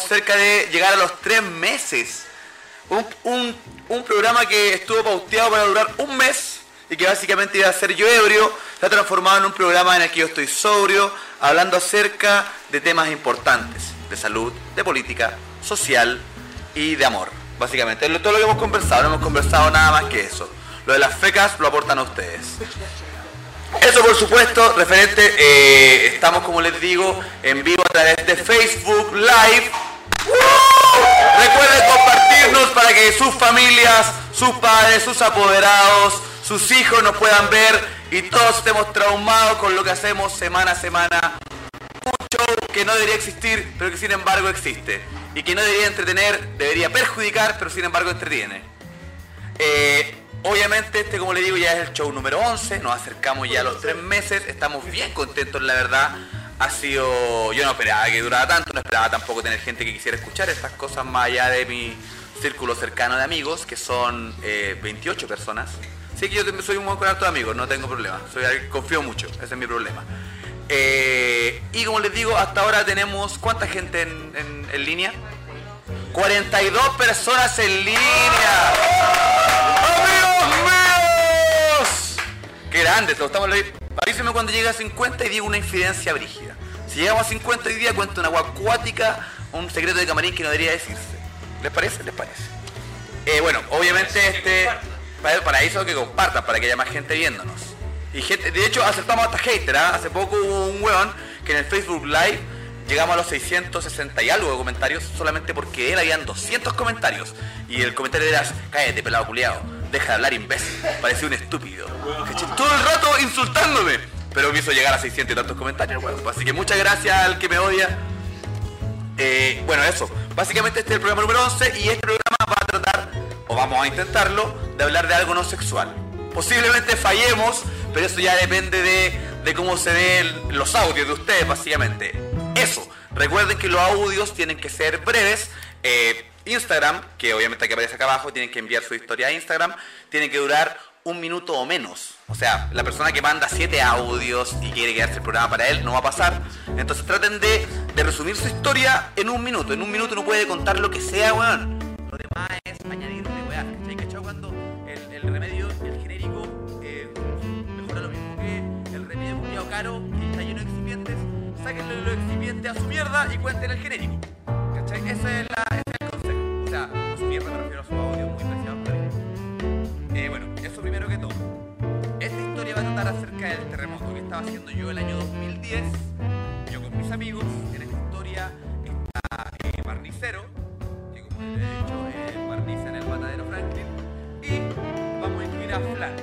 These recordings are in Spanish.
cerca de llegar a los tres meses. Un, un- un programa que estuvo pauteado para durar un mes y que básicamente iba a ser yo ebrio, se ha transformado en un programa en el que yo estoy sobrio, hablando acerca de temas importantes, de salud, de política, social y de amor. Básicamente, todo lo que hemos conversado, no hemos conversado nada más que eso. Lo de las fecas lo aportan a ustedes. Eso por supuesto, referente, eh, estamos como les digo, en vivo a través de Facebook Live. Recuerden compartirnos para que sus familias, sus padres, sus apoderados, sus hijos nos puedan ver y todos estemos traumados con lo que hacemos semana a semana. Un show que no debería existir, pero que sin embargo existe. Y que no debería entretener, debería perjudicar, pero sin embargo entretiene. Eh, obviamente este, como le digo, ya es el show número 11, nos acercamos ya a los tres meses, estamos bien contentos, la verdad. Ha sido, yo no esperaba que durara tanto, no esperaba tampoco tener gente que quisiera escuchar estas cosas más allá de mi círculo cercano de amigos, que son eh, 28 personas. Sí que yo soy un buen con harto de amigos, no tengo problema, confío mucho, ese es mi problema. Eh, y como les digo, hasta ahora tenemos, ¿cuánta gente en, en- en línea? 42 personas en línea. ¡Amigos míos! ¡Qué grande! Te estamos Avíseme cuando llegue a 50 y digo una infidencia brígida. Si llegamos a 50 hoy día, cuento una agua acuática, un secreto de camarín que no debería decirse. ¿Les parece? ¿Les parece? Eh, bueno, obviamente este para, para eso que compartan, para que haya más gente viéndonos. Y gente, de hecho aceptamos hasta hater, ¿ah? Hace poco hubo un weón que en el Facebook Live llegamos a los 660 y algo de comentarios solamente porque él habían 200 comentarios. Y el comentario era, cállate pelado culiado, deja de hablar imbécil, parecía un estúpido. Todo el rato insultándome. Pero me hizo llegar a 600 y tantos comentarios, weón. Así que muchas gracias al que me odia. Eh, bueno, eso. Básicamente este es el programa número 11 y este programa va a tratar, o vamos a intentarlo, de hablar de algo no sexual. Posiblemente fallemos, pero eso ya depende de, de cómo se ven los audios de ustedes, básicamente. Eso. Recuerden que los audios tienen que ser breves. Eh, Instagram, que obviamente aquí aparece acá abajo, tienen que enviar su historia a Instagram, tienen que durar un minuto o menos. O sea, la persona que manda siete audios y quiere quedarse el programa para él no va a pasar. Entonces traten de, resumir su historia en un minuto. En un minuto uno puede contar lo que sea, weón. Lo demás es añadirle, weón. ¿Cachai? ¿Cachai? Cuando el, remedio, el genérico, eh, mejora lo mismo que el remedio caro, los excipientes a su mierda y cuenten el genérico. ¿Cachai? Ese es, la, ese es el consejo. O sea, a su mierda me refiero a su audio muy preciado mí. Eh, bueno, eso primero que todo. Esta historia va a tratar acerca del terremoto que estaba haciendo yo el año 2010. Yo con mis amigos. En esta historia está eh, Barnicero, que como les he dicho, eh, barniza en el matadero Franklin. Y vamos a incluir a Flan,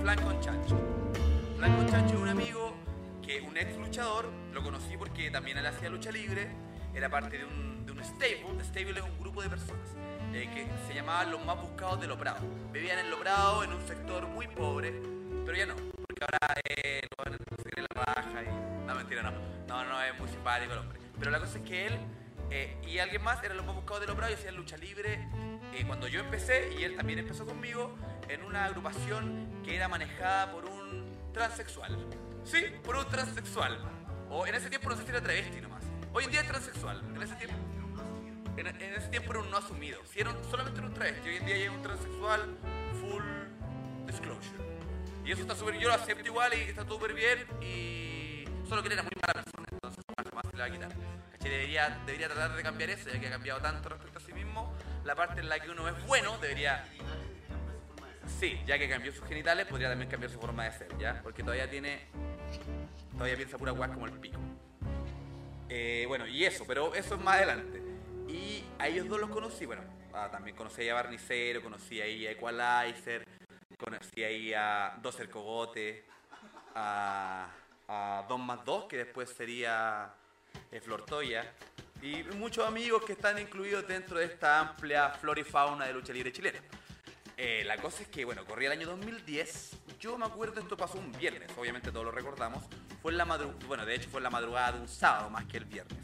Flan con Chancho. Flan con Chancho es un amigo que un ex luchador, lo conocí porque también él hacía lucha libre, era parte de un, de un stable. Stable es un grupo de personas eh, que se llamaban los más buscados de Loprado. Vivían en Loprado, en un sector muy pobre, pero ya no, porque ahora eh, lo van a la raja y... No, mentira, no. No, no, es muy simpático el hombre. Pero la cosa es que él eh, y alguien más eran los más buscados de Loprado y hacían lucha libre eh, cuando yo empecé, y él también empezó conmigo, en una agrupación que era manejada por un transexual. Sí, por un transexual. O en ese tiempo no sé si era travesti nomás. Hoy en día es transexual. En ese tiempo... En, en ese tiempo era un no asumido. Si era un- solamente era un travesti, hoy en día ya es un transexual full disclosure. Y eso está súper, yo lo acepto igual y está súper bien y solo que él era muy mala persona, entonces jamás, se le va a quitar. ¿Cachai? Debería, debería tratar de cambiar eso, ya que ha cambiado tanto respecto a sí mismo. La parte en la que uno es bueno debería... Sí, ya que cambió sus genitales, podría también cambiar su forma de ser, ¿ya? Porque todavía tiene... Todavía piensa pura guas como el pico. Eh, bueno, y eso, pero eso es más adelante. Y a ellos dos los conocí, bueno, ah, también conocí a Barnicero, conocí a Equalizer, conocí a Doser Cogote, a, 2 más 2, que después sería eh, Flortoya, y muchos amigos que están incluidos dentro de esta amplia flora y fauna de lucha libre chilena. Eh, la cosa es que, bueno, corría el año 2010. Yo me acuerdo, esto pasó un viernes, obviamente todos lo recordamos. Fue en la madrugada, bueno, de hecho fue en la madrugada de un sábado más que el viernes.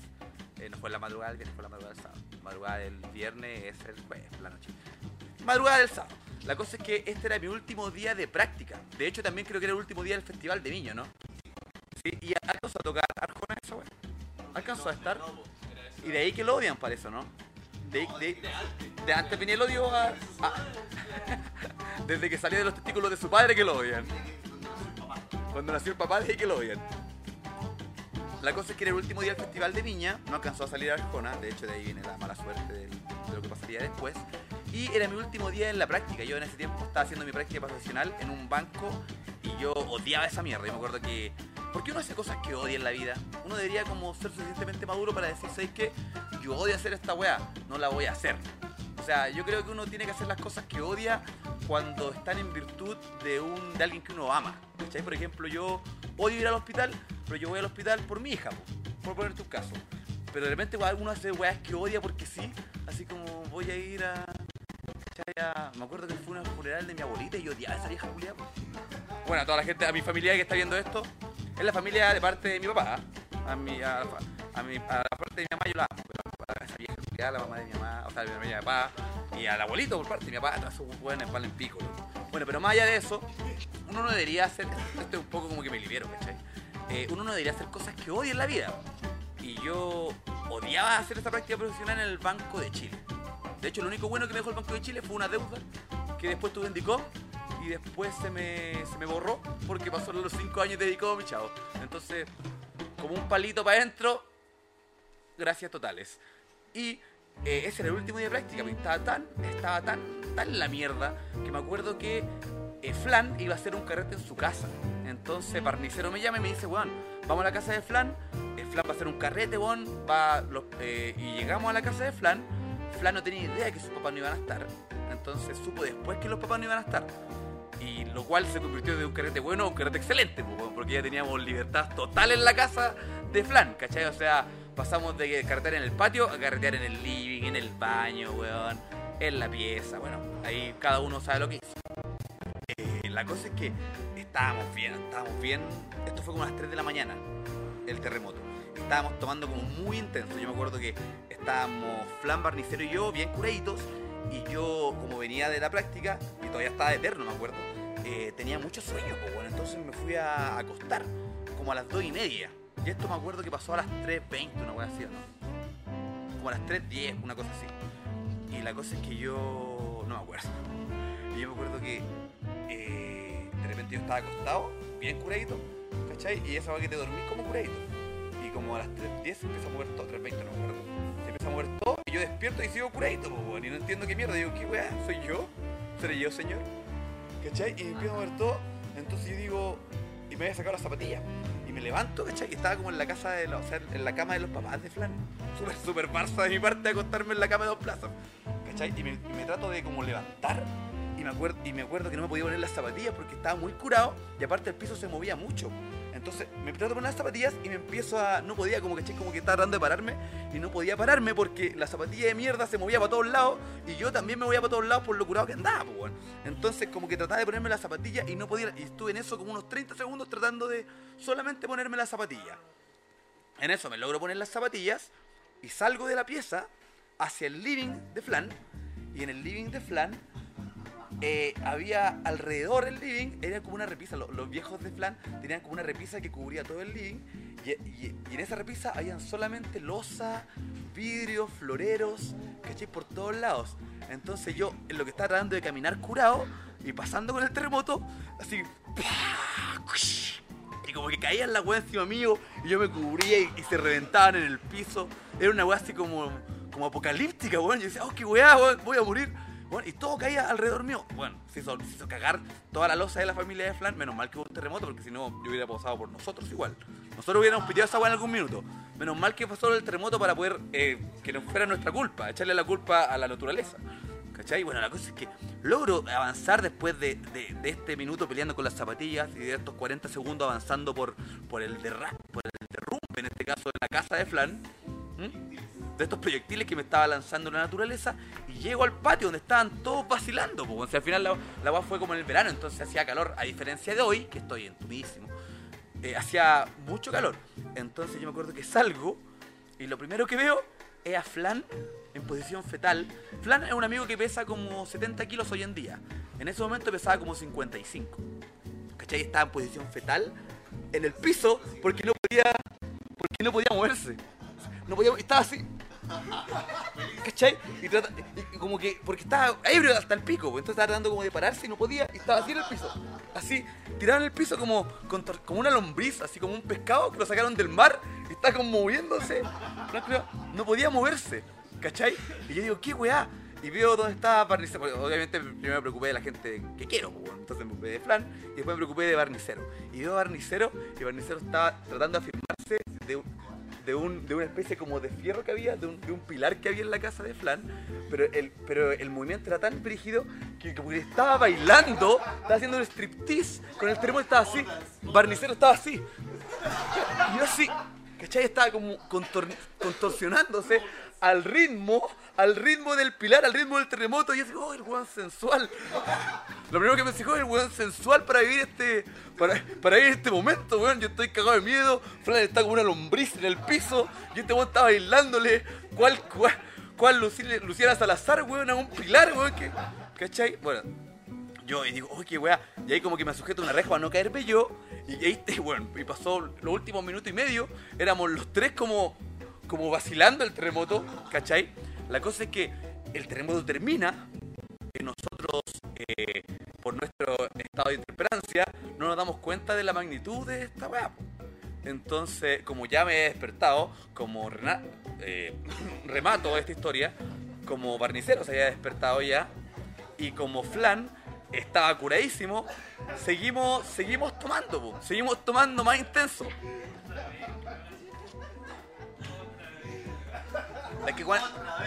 Eh, no fue en la madrugada del viernes, fue en la madrugada del sábado. Madrugada del viernes es el jueves, la noche. Madrugada del sábado. La cosa es que este era mi último día de práctica. De hecho, también creo que era el último día del Festival de Viño, ¿no? Sí, y alcanzó a tocar Arjona esa wea. ¿Alcanzó a estar? Y de ahí que lo odian para eso, ¿no? De, de, de antes venía el odio a, Desde que salió de los testículos de su padre que lo odian. Cuando nació el papá, de ahí que lo odian. La cosa es que era el último día del Festival de Viña, no alcanzó a salir a Arjona, de hecho de ahí viene la mala suerte del- de lo que pasaría después. Y era mi último día en la práctica, yo en ese tiempo estaba haciendo mi práctica profesional en un banco y yo odiaba esa mierda. Yo me acuerdo que... ¿Por qué uno hace cosas que odia en la vida? Uno debería como ser suficientemente maduro para decir, ¿sabes qué? Yo odio hacer esta weá, no la voy a hacer. O sea, yo creo que uno tiene que hacer las cosas que odia cuando están en virtud de un de alguien que uno ama. ¿Cachai? Por ejemplo, yo odio ir al hospital, pero yo voy al hospital por mi hija, po, por ponerte un caso. Pero de repente igual uno hace weas que odia porque sí, así como voy a ir a... Me acuerdo que fue una funeral de mi abuelita y yo odiaba a esa vieja po. Bueno, a toda la gente, a mi familia que está viendo esto, es la familia de parte de mi papá. A, mi, a, a, a la parte de mi mamá yo la a esa vieja la mamá de mi mamá, o sea, mi papá, y al abuelito por parte de mi papá, todos esos buenos valen pico. Bueno, pero más allá de eso, uno no debería hacer, esto es un poco como que me libero, ¿cachai? Eh, uno no debería hacer cosas que odie en la vida. Y yo odiaba hacer esta práctica profesional en el Banco de Chile. De hecho, lo único bueno que me dejó el Banco de Chile fue una deuda que después tuve en y después se me, se me borró porque pasó los 5 años de DICOM y chao. Entonces, como un palito para adentro, gracias totales. Y eh, ese era el último día de práctica, porque estaba tan, estaba tan, tan la mierda que me acuerdo que eh, Flan iba a hacer un carrete en su casa. Entonces Parnicero me llama y me dice, weón, vamos a la casa de Flan, eh, Flan va a hacer un carrete, weón, va, y llegamos a la casa de Flan, Flan no tenía idea de que sus papás no iban a estar, entonces supo después que los papás no iban a estar. Y lo cual se convirtió de un carrete bueno a un carrete excelente, porque ya teníamos libertad total en la casa de Flan, ¿cachai? O sea, pasamos de carretear en el patio a carretear en el living, en el baño, weón, en la pieza, bueno, ahí cada uno sabe lo que hizo. Eh, la cosa es que estábamos bien, estábamos bien. Esto fue como a las 3 de la mañana, el terremoto. Estábamos tomando como muy intenso. Yo me acuerdo que estábamos Flan, Barnicero y yo, bien curaditos. Y yo, como venía de la práctica, y todavía estaba eterno, me acuerdo, eh, tenía mucho sueño, pues bueno, entonces me fui a acostar como a las 2 y media. Y esto me acuerdo que pasó a las 3.20, una cosa así, ¿o ¿no? Como a las 3.10, una cosa así. Y la cosa es que yo no me acuerdo. Y yo me acuerdo que eh, de repente yo estaba acostado, bien curadito, ¿cachai? Y esa va que te dormís como curadito. Y como a las 3.10 se empieza a mover todo, 3.20 no me acuerdo. Se empieza a mover todo yo despierto y sigo curadito, weón, y no entiendo qué mierda. Digo, ¿qué weá? ¿Soy yo? ¿Seré yo, señor? ¿Cachai? Y empiezo a mover todo. Entonces yo digo, y me voy a sacar las zapatillas. Y me levanto, ¿cachai? Y estaba como en la casa de los, o sea, en la cama de los papás de Flan. Súper, súper barça de mi parte acostarme en la cama de dos plazas. ¿Cachai? Y me, y me trato de como levantar. Y me, acuerdo, y me acuerdo que no me podía poner las zapatillas porque estaba muy curado. Y aparte el piso se movía mucho. Entonces me trato de poner las zapatillas y me empiezo a. No podía, como que como que estaba tratando de pararme. Y no podía pararme porque la zapatilla de mierda se movía para todos lados. Y yo también me movía para todos lados por lo curado que andaba, pues, weón. Entonces, como que trataba de ponerme las zapatillas y no podía. Y estuve en eso como unos 30 segundos tratando de solamente ponerme las zapatillas. En eso me logro poner las zapatillas y salgo de la pieza hacia el living de Flan. Y en el living de Flan eh, había alrededor del living, era como una repisa. Los, los viejos de Flan tenían como una repisa que cubría todo el living. Y, y- y en esa repisa habían solamente losa, vidrios, floreros, ¿cachai? Por todos lados. Entonces yo, en lo que estaba tratando de caminar curado y pasando con el terremoto, así. Y como que caían la weá encima mío y yo me cubría y, y se reventaban en el piso. Era una weá así como, como apocalíptica, weón. Yo decía, oh, qué weá, voy a morir. Bueno, y todo caía alrededor mío. Bueno, se hizo, se hizo cagar toda la losa de la familia de Flan. Menos mal que hubo un terremoto, porque si no, yo hubiera pasado por nosotros igual. Nosotros hubiéramos piteado esa weá en algún minuto. Menos mal que pasó el terremoto para poder eh, que no fuera nuestra culpa, echarle la culpa a la naturaleza. ¿Cachai? Bueno, la cosa es que logro avanzar después de, de- este minuto peleando con las zapatillas y de estos 40 segundos avanzando por, por, el, derra por el derrumbe, en este caso de la casa de Flan, ¿m? De estos proyectiles que me estaba lanzando la naturaleza, y llego al patio donde estaban todos vacilando. Pues, o sea, al final la, la fue como en el verano, entonces hacía calor, a diferencia de hoy, que estoy entumidísimo, eh, hacía mucho calor. Entonces yo me acuerdo que salgo y lo primero que veo es a Flan en posición fetal. Flan es un amigo que pesa como 70 kilos hoy en día. En ese momento pesaba como 55. ¿Cachai? Estaba en posición fetal en el piso porque no podía, porque no podía moverse. no podía, estaba así. ¿Cachai? Y, trata- y- como que, porque estaba ebrio hasta el pico, pues, entonces estaba tratando como de pararse y no podía, y estaba así en el piso. Así, tirado en el piso como, como una lombriz, así como un pescado que lo sacaron del mar y está como moviéndose. No podía moverse, ¿cachai? Y yo digo, ¿qué weá? Y veo dónde estaba Barnicero. porque Obviamente primero me preocupé de la gente que quiero, pues, entonces me preocupé de Flan y después me preocupé de Barnicero. Y veo a Barnicero y Barnicero estaba tratando de afirmarse de, un- de, un, de una especie como de fierro que había, de un, de un pilar que había en la casa de Flan, pero el, pero el movimiento era tan brígido que como que estaba bailando, estaba haciendo un striptease, con el terremoto estaba así, Barnicero estaba así. Y yo así, ¿cachai? Estaba como contor- contorsionándose al ritmo, al ritmo del pilar, al ritmo del terremoto. Y yo así, oh, el weón sensual. Lo primero que dijo, el weón sensual para vivir este, para, para vivir este momento, weón. Yo estoy cagado de miedo. Flan está como una lombriz en el piso. Y este weón está bailándole. ¿Cuál, cuál, cuál Luciana, Salazar, weón? A un pilar, weón. que- ¿Cachai? Bueno, yo y digo, uy, qué weá. Y ahí como que me sujeto una reja para no caerme yo. Y ahí, bueno, y pasó los últimos minutos y medio. Éramos los tres como, como vacilando el terremoto, ¿cachai? La cosa es que el terremoto termina. Nosotros, eh, por nuestro estado de interperancia, no nos damos cuenta de la magnitud de esta weá. Entonces, como ya me he despertado, como eh, remato esta historia, como barnicero se había despertado ya, y como Flan estaba curadísimo, seguimos, seguimos tomando, seguimos tomando más intenso. Es que cuan-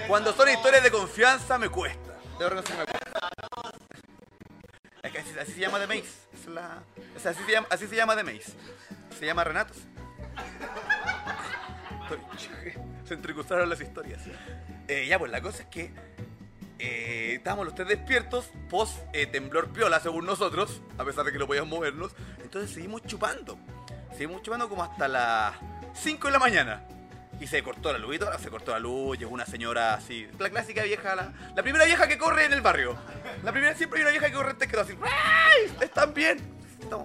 cuando son historias de confianza me cuesta. Así, se llama The Maze. Es la- así, se llama, así se llama The Maze. Se llama Renatos. Se entrecruzaron las historias. Eh, ya, pues la cosa es que eh, estábamos los tres despiertos, post eh, temblor piola según nosotros, a pesar de que no podíamos movernos. Entonces seguimos chupando. Seguimos chupando como hasta las 5 de la mañana. Y se cortó la luz y todo, se cortó la luz, llegó una señora así, la clásica vieja, la, primera vieja que corre en el barrio. La primera, siempre hay una vieja que corre antes que todo así. ¡Ay! ¿Están bien?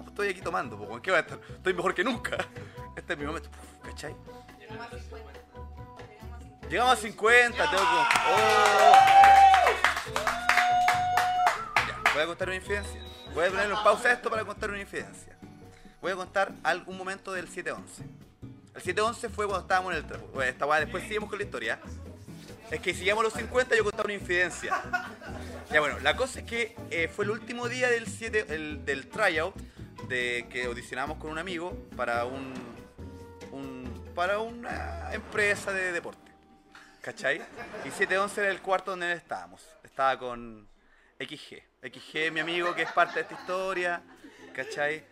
Estoy aquí tomando, po, ¿en qué va a estar? Estoy mejor que nunca. Este es mi momento, ¿cachai? Llegamos a 50, tengo que... ¡Oh! Voy a contar una infidencia. Voy a ponerle en pausa a esto para contar una infidencia. Voy a contar algún momento del 7-11. El 7-11 fue cuando estábamos en el trapo. Después seguimos con la historia. Es que si llegamos a los 50 yo contaba una infidencia. Ya bueno, la cosa es que eh, fue el último día del 7, el- del tryout de que audicionamos con un amigo para un, un- para una empresa de deporte. ¿Cachai? Y 711 era el cuarto donde estábamos. Estaba con XG. XG, mi amigo, que es parte de esta historia. ¿Cachai?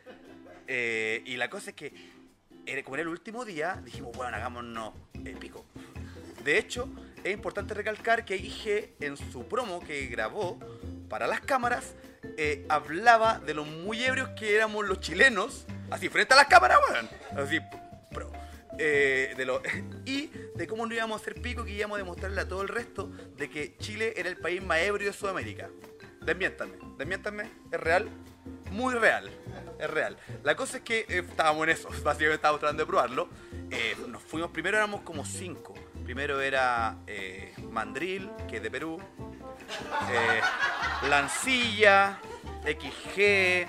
Eh, y la cosa es que, como era el último día, dijimos, bueno, hagámonos épico. De hecho, es importante recalcar que IG en su promo que grabó para las cámaras eh, hablaba de lo muy ebrios que éramos los chilenos, así frente a las cámaras, weón. Así, pro. Eh, de lo, y de cómo no íbamos a hacer pico, que íbamos a demostrarle a todo el resto de que Chile era el país más ebrio de Sudamérica. Desmiéntanme, desmiéntanme, es real, muy real, es real. La cosa es que eh, estábamos en eso, básicamente estábamos tratando de probarlo. Eh, nos fuimos, primero éramos como cinco. Primero era eh, Mandril, que es de Perú, eh, Lancilla, XG,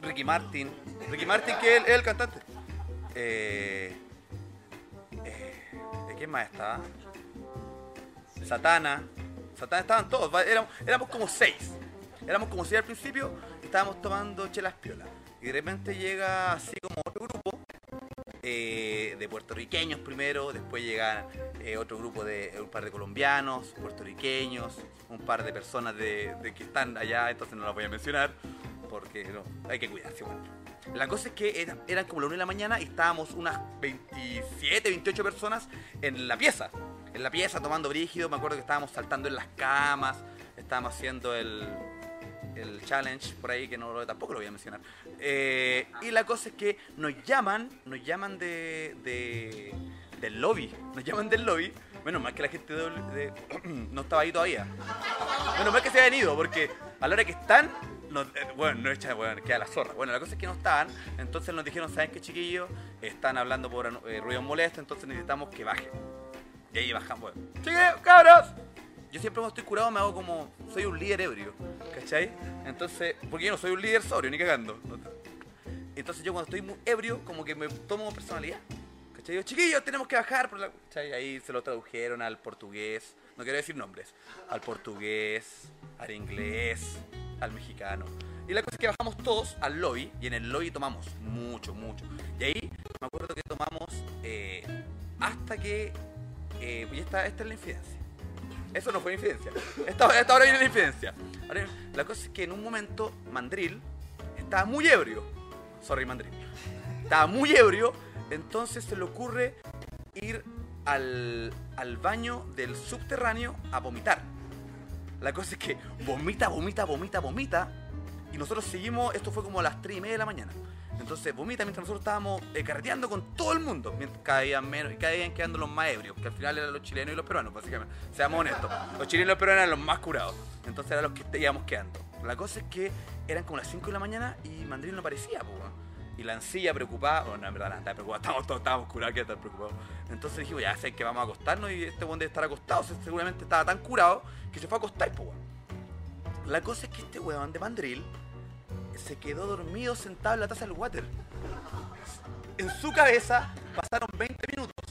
Ricky Martin, Ricky Martin que es el, el cantante. Eh, eh, ¿De quién más estaba? Satana. Satana estaban todos, éramos, éramos como seis. Éramos como seis al principio estábamos tomando chelas piola. Y de repente llega así como otro grupo eh, de puertorriqueños primero, después llega eh, otro grupo de un par de colombianos, puertorriqueños, un par de personas de, que están allá, entonces no las voy a mencionar porque no, hay que cuidarse. Bueno. La cosa es que era- eran como la 1 de la mañana y estábamos unas 27, 28 personas en la pieza. En la pieza tomando brígido, me acuerdo que estábamos saltando en las camas, estábamos haciendo el, el challenge por ahí que no tampoco lo voy a mencionar. Eh, y la cosa es que nos llaman, nos llaman de, de- del lobby, nos llaman del lobby. Menos mal que la gente no estaba ahí todavía. Menos mal que se habían ido, porque a la hora que están, nos, eh, bueno, no echa, bueno, queda la zorra. Bueno, la cosa es que no estaban, entonces nos dijeron, ¿saben qué chiquillos? Están hablando por eh, ruido molesto, entonces necesitamos que bajen. Y ahí bajamos, bueno, chiquillos, cabros. Yo siempre cuando estoy curado me hago como, soy un líder ebrio, ¿cachai? Entonces, porque yo no soy un líder sobrio, ni cagando. Entonces yo cuando estoy muy ebrio, como que me tomo personalidad. ¿Cachai? Yo, chiquillos, tenemos que bajar. Por la... Ahí se lo tradujeron al portugués, no quiero decir nombres, al portugués, al inglés, al mexicano. Y la cosa es que bajamos todos al lobby y en el lobby tomamos mucho, mucho. Y ahí me acuerdo que tomamos eh, hasta que... Eh, y esta, esta es la infidencia. Eso no fue infidencia. Esta, esta hora viene la infidencia. Ahora, la cosa es que en un momento Mandril estaba muy ebrio. Sorry, Mandril. Estaba muy ebrio, entonces se le ocurre ir al, al baño del subterráneo a vomitar. La cosa es que vomita, vomita, vomita, vomita. Y nosotros seguimos, esto fue como a las 3 y media de la mañana. Entonces vomita mientras nosotros estábamos eh, carreteando con todo el mundo. Mientras caían menos y caían quedando los más ebrios, que al final eran los chilenos y los peruanos, básicamente. Seamos honestos. Los chilenos y los peruanos eran los más curados. Entonces eran los que íbamos quedando. La cosa es que eran como las 5 de la mañana y Mandril no aparecía, pues. Y la ancilla preocupada, bueno, no, en verdad, no estaba preocupada, estábamos todos estábamos curados que estar preocupados. Entonces dijimos, ya sé que vamos a acostarnos y este weón debe estar acostado, seguramente estaba tan curado que se fue a acostar, pues. La cosa es que este weón de Mandril se quedó dormido sentado en la taza del water. En su cabeza pasaron 20 minutos.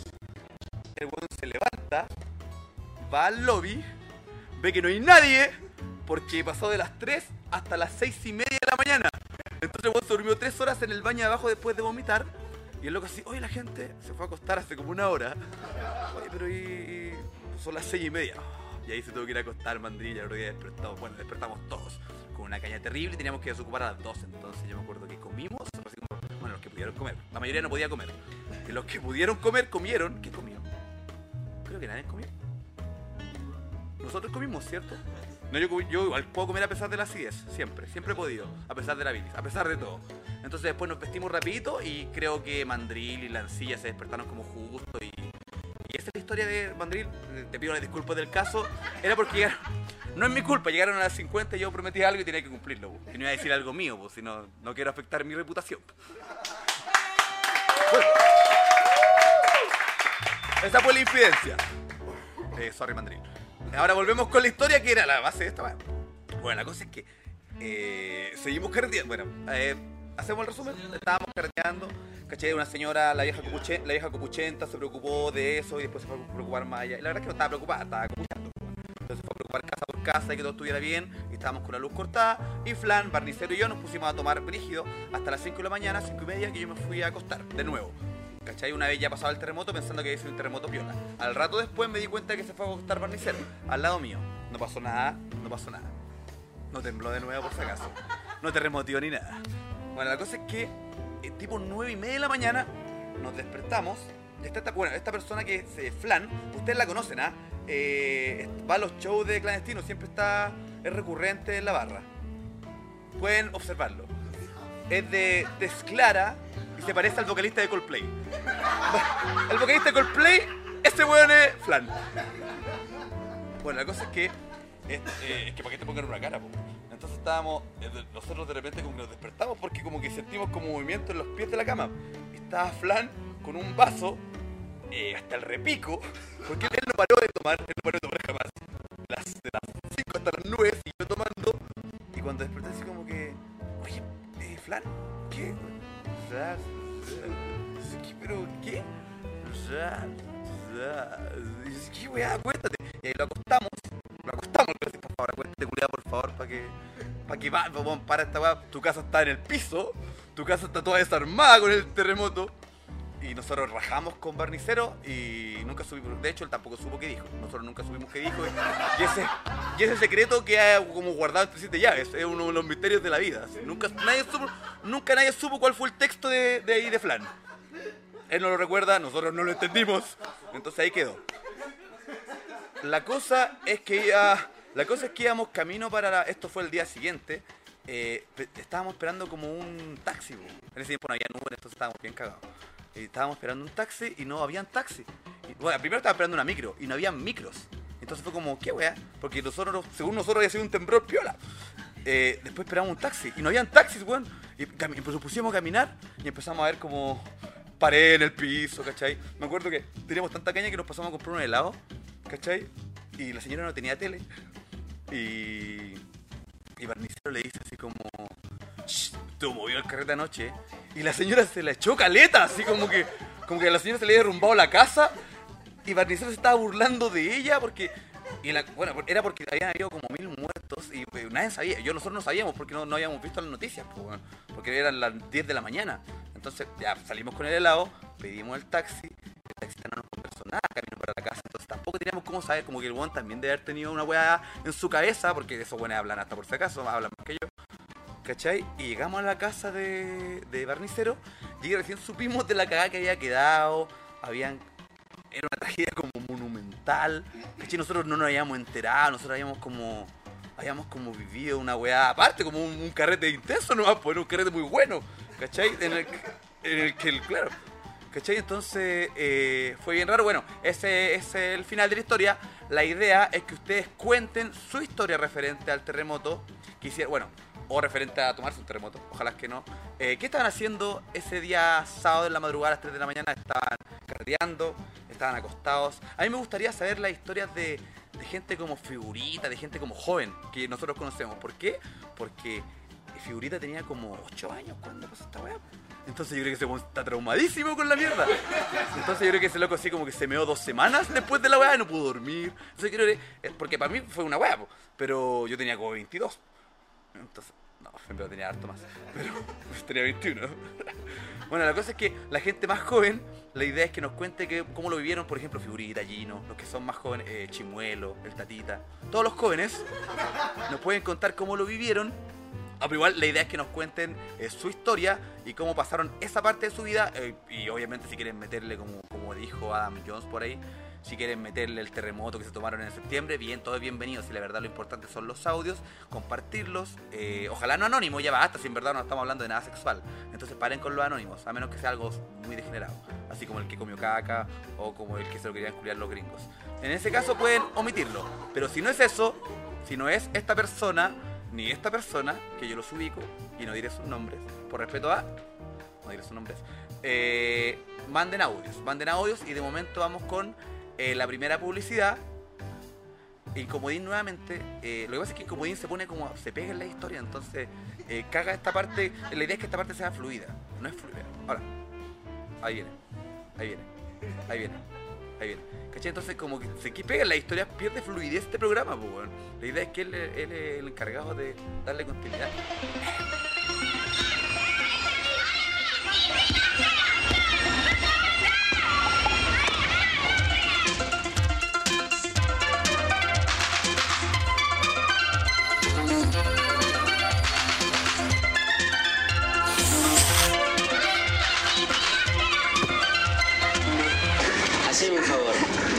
El weón se levanta, va al lobby, ve que no hay nadie, porque pasó de las 3 hasta las 6 y media de la mañana. Entonces el weón se durmió 3 horas en el baño de abajo después de vomitar. Y el loco así, oye, la gente se fue a acostar hace como una hora. Oye, pero y, son las 6 y media. Y ahí se tuvo que ir a acostar Mandrilla, otro día despertamos, bueno, despertamos todos con una caña terrible teníamos que desocupar a las 12. Entonces yo me acuerdo que comimos, bueno, los que pudieron comer. La mayoría no podía comer. Los que pudieron comer, comieron. ¿Qué comió? Creo que nadie comió. Nosotros comimos, ¿cierto? No, yo, yo igual puedo comer a pesar de la acidez, siempre, siempre he podido, a pesar de la bilis, a pesar de todo. Entonces después nos vestimos rapidito y creo que Mandril y Lancilla se despertaron como justo y, y esa es la historia de Mandril. Te pido las disculpas del caso. Era porque no es mi culpa, llegaron a las 50 y yo prometí algo y tenía que cumplirlo. Y no iba a decir algo mío, si no, quiero afectar mi reputación. Bueno. Esa fue la infidencia. Eh, sorry, Mandril. Ahora volvemos con la historia que era la base de esta. weá. Bueno, la cosa es que eh, seguimos carreteando. Bueno, eh, hacemos el resumen. Estábamos carreteando. ¿Cachai? Una señora, la vieja, copuche- la vieja copuchenta, se preocupó de eso y después se fue a preocupar más allá. Y la verdad es que no estaba preocupada, estaba copuchando. Entonces se fue a preocupar casa por casa y que todo estuviera bien. Y estábamos con la luz cortada. Y Flan, Barnicero y yo nos pusimos a tomar brígido hasta las 5 de la mañana, 5 y media, que yo me fui a acostar de nuevo. ¿Cachai? Una vez ya pasaba el terremoto pensando que había sido un terremoto piola. Al rato después me di cuenta que se fue a acostar Barnicero, al lado mío. No pasó nada, no pasó nada. No tembló de nuevo por si acaso. No terremoteó ni nada. Bueno, la cosa es que tipo 9 y media de la mañana nos despertamos. Está esta, bueno, esta persona que es eh, Flan, ustedes la conocen, ¿ah? Eh, va a los shows de clandestinos, siempre está, es recurrente en la barra. Pueden observarlo. Es de Desclara y se parece al vocalista de Coldplay. El vocalista de Coldplay, este weón es Flan. Bueno, la cosa es que. Es, eh, es que para que te pongan una cara, po. Entonces estábamos. eh, Nosotros de repente como que nos despertamos porque como que sentimos como movimiento en los pies de la cama. Estaba Flan con un vaso eh, hasta el repico. Porque él no paró de tomar, él no paró de tomar jamás. Las, de las 5 hasta las 9 y yo tomando. Y cuando desperté así como que. Oye, eh, Flan, ¿qué? ¿qué? ¿Pero qué? ¿Qué weá? Acuéstate. Y ahí lo acostamos. Para que. Que va, vamos, para esta weá. Tu casa está en el piso. Tu casa está toda desarmada con el terremoto. Y nosotros rajamos con Barnicero y nunca supimos. De hecho, él tampoco supo qué dijo. Nosotros nunca supimos qué dijo. Y ese, y ese secreto queda como guardado entre siete llaves. Es uno de los misterios de la vida. Nunca nadie supo, nunca nadie supo cuál fue el texto de, de ahí de Flan. Él no lo recuerda, nosotros no lo entendimos. Entonces ahí quedó. La cosa es que ya, la cosa es que íbamos camino para la- esto fue el día siguiente. eh, estábamos esperando como un taxi. po. En ese tiempo no había nubes, entonces estábamos bien cagados. Y estábamos esperando un taxi y no habían taxi. Y, bueno, primero estaba esperando una micro y no habían micros. Entonces fue como, ¿qué weá? Porque nosotros, según nosotros había sido un temblor piola. eh, después esperamos un taxi y no habían taxis, weón. Y cami- pues pusimos a caminar y empezamos a ver como pared en el piso, ¿cachai? Me acuerdo que teníamos tanta caña que nos pasamos a comprar un helado, ¿cachai? Y la señora no tenía tele. Y. Y Barnicero le dice así como. "Shh, Estuvo movido el carrete anoche. Y la señora se la echó caleta, así como que. Como que a la señora se le había derrumbado la casa. Y Barnicero se estaba burlando de ella porque. Bueno, era porque habían habido como mil muertos y pues, nadie sabía. Yo nosotros no sabíamos porque no, no habíamos visto las noticias, pues, porque eran las 10 de la mañana. Entonces ya salimos con el helado, pedimos el taxi, el taxista no nos nada camino para la casa, entonces tampoco teníamos cómo saber, como que el weón también debe haber tenido una weá en su cabeza, porque esos weones hablan hasta por si acaso, hablan más que yo. ¿Cachai? Y llegamos a la casa de, de Barnicero y recién supimos de la cagada que había quedado, habían era una tragedia como monumental. ¿Cachai? Nosotros no nos habíamos enterado, nosotros habíamos como. Habíamos como vivido una weá aparte, como un, un carrete intenso nomás, pues era un carrete muy bueno. ¿Cachai? En el, en el que, claro. ¿Cachai? Entonces eh, fue bien raro. Bueno, ese es el final de la historia. La idea es que ustedes cuenten su historia referente al terremoto. Bueno, o referente a tomarse un terremoto, ojalá que no. Eh, ¿Qué estaban haciendo ese día sábado en la madrugada a las 3 de la mañana? Estaban carreteando, estaban acostados. A mí me gustaría saber las historias de, de gente como figurita, de gente como joven, que nosotros conocemos. ¿Por qué? Porque figurita tenía como 8 años cuando pasó esta weá. Entonces yo creo que ese weón está traumadísimo con la mierda. Entonces yo creo que ese loco así como que se meó dos semanas después de la weá y no pudo dormir. Entonces creo que, porque para mí fue una weá, pero yo tenía como 22. Entonces, no, en verdad tenía harto más. Pero tenía 21. Bueno, la cosa es que la gente más joven, la idea es que nos cuente que, cómo lo vivieron, por ejemplo, Figurita, Gino, los que son más jóvenes, eh, Chimuelo, el Tatita. Todos los jóvenes nos pueden contar cómo lo vivieron. Ah, pero igual la idea es que nos cuenten eh, su historia y cómo pasaron esa parte de su vida. eh, y obviamente si quieren meterle, como, como dijo Adam Jones por ahí, si quieren meterle el terremoto que se tomaron en septiembre, bien, todo es bienvenido. Si la verdad lo importante son los audios, compartirlos. eh, ojalá no anónimo, ya basta, si en verdad no estamos hablando de nada sexual. Entonces paren con los anónimos, a menos que sea algo muy degenerado. Así como el que comió caca o como el que se lo querían culiar los gringos. En ese caso pueden omitirlo. Pero si no es eso, si no es esta persona, ni esta persona, que yo los ubico y no diré sus nombres, por respeto a. No diré sus nombres. eh, manden audios, manden audios y de momento vamos con eh, la primera publicidad. Y Comodín nuevamente, eh, lo que pasa es que Comodín se pone como, se pega en la historia, entonces caga esta parte, la idea es que esta parte sea fluida, no es fluida. Ahora, ahí viene, ahí viene, ahí viene, ahí viene. ¿Cachai? Entonces como que se pega en la historia, pierde fluidez este programa, pues, weón. La idea es que él es el encargado de darle continuidad.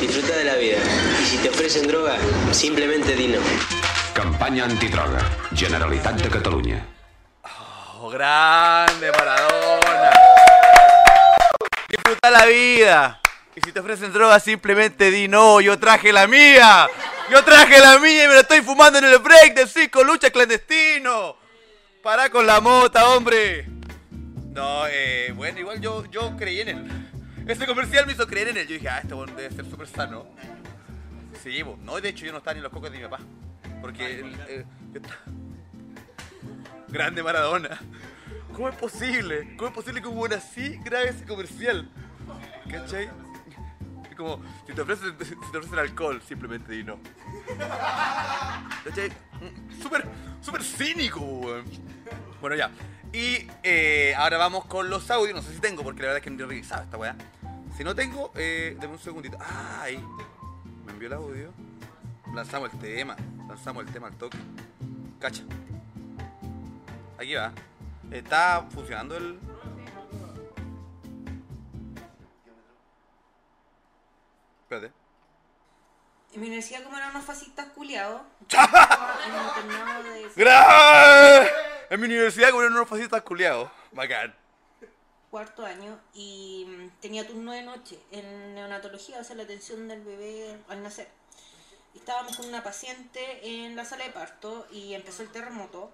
Disfruta de la vida. Y si te ofrecen droga, simplemente di no. Campanya antidroga. Generalitat de Catalunya. ¡Oh, grande Maradona! Disfruta la vida. Y si te ofrecen droga, simplemente di no, yo traje la mía. Yo traje la mía y me la estoy fumando en el break de Cinco Lucha Clandestino. Para con la mota, hombre. No, eh, bueno, igual yo, yo creí en él. Ese comercial me hizo creer en él. Yo dije, ah, este bueno debe ser súper sano. Sí, bo. no, de hecho yo no estaba ni en los cocos de mi papá. Porque él, eh, yo estaba- Grande Maradona. ¿Cómo es posible? ¿Cómo es posible que hubo una así grave ese comercial? ¿Cachai? Es como, si te ofrecen, si te ofrecen alcohol, simplemente di no. ¿Cachai? Mm, Súper, súper cínico, weón. Bueno, ya. Y eh, ahora vamos con los audios. No sé si tengo, porque la verdad es que no he revisado esta weá. Si no tengo, eh, un segundito. ¡Ay! Me envió el audio. Lanzamos el tema. Lanzamos el tema al toque. Cacha. Aquí va. ¿Está funcionando el...? Espérate. En mi universidad, como eran unos fascistas culiados, en mi universidad con unos fascistas culiados. Bacán. cuarto año y mm, tenía turno de noche en neonatología, o sea, la atención del bebé al nacer. Estábamos con una paciente en la sala de parto y empezó el terremoto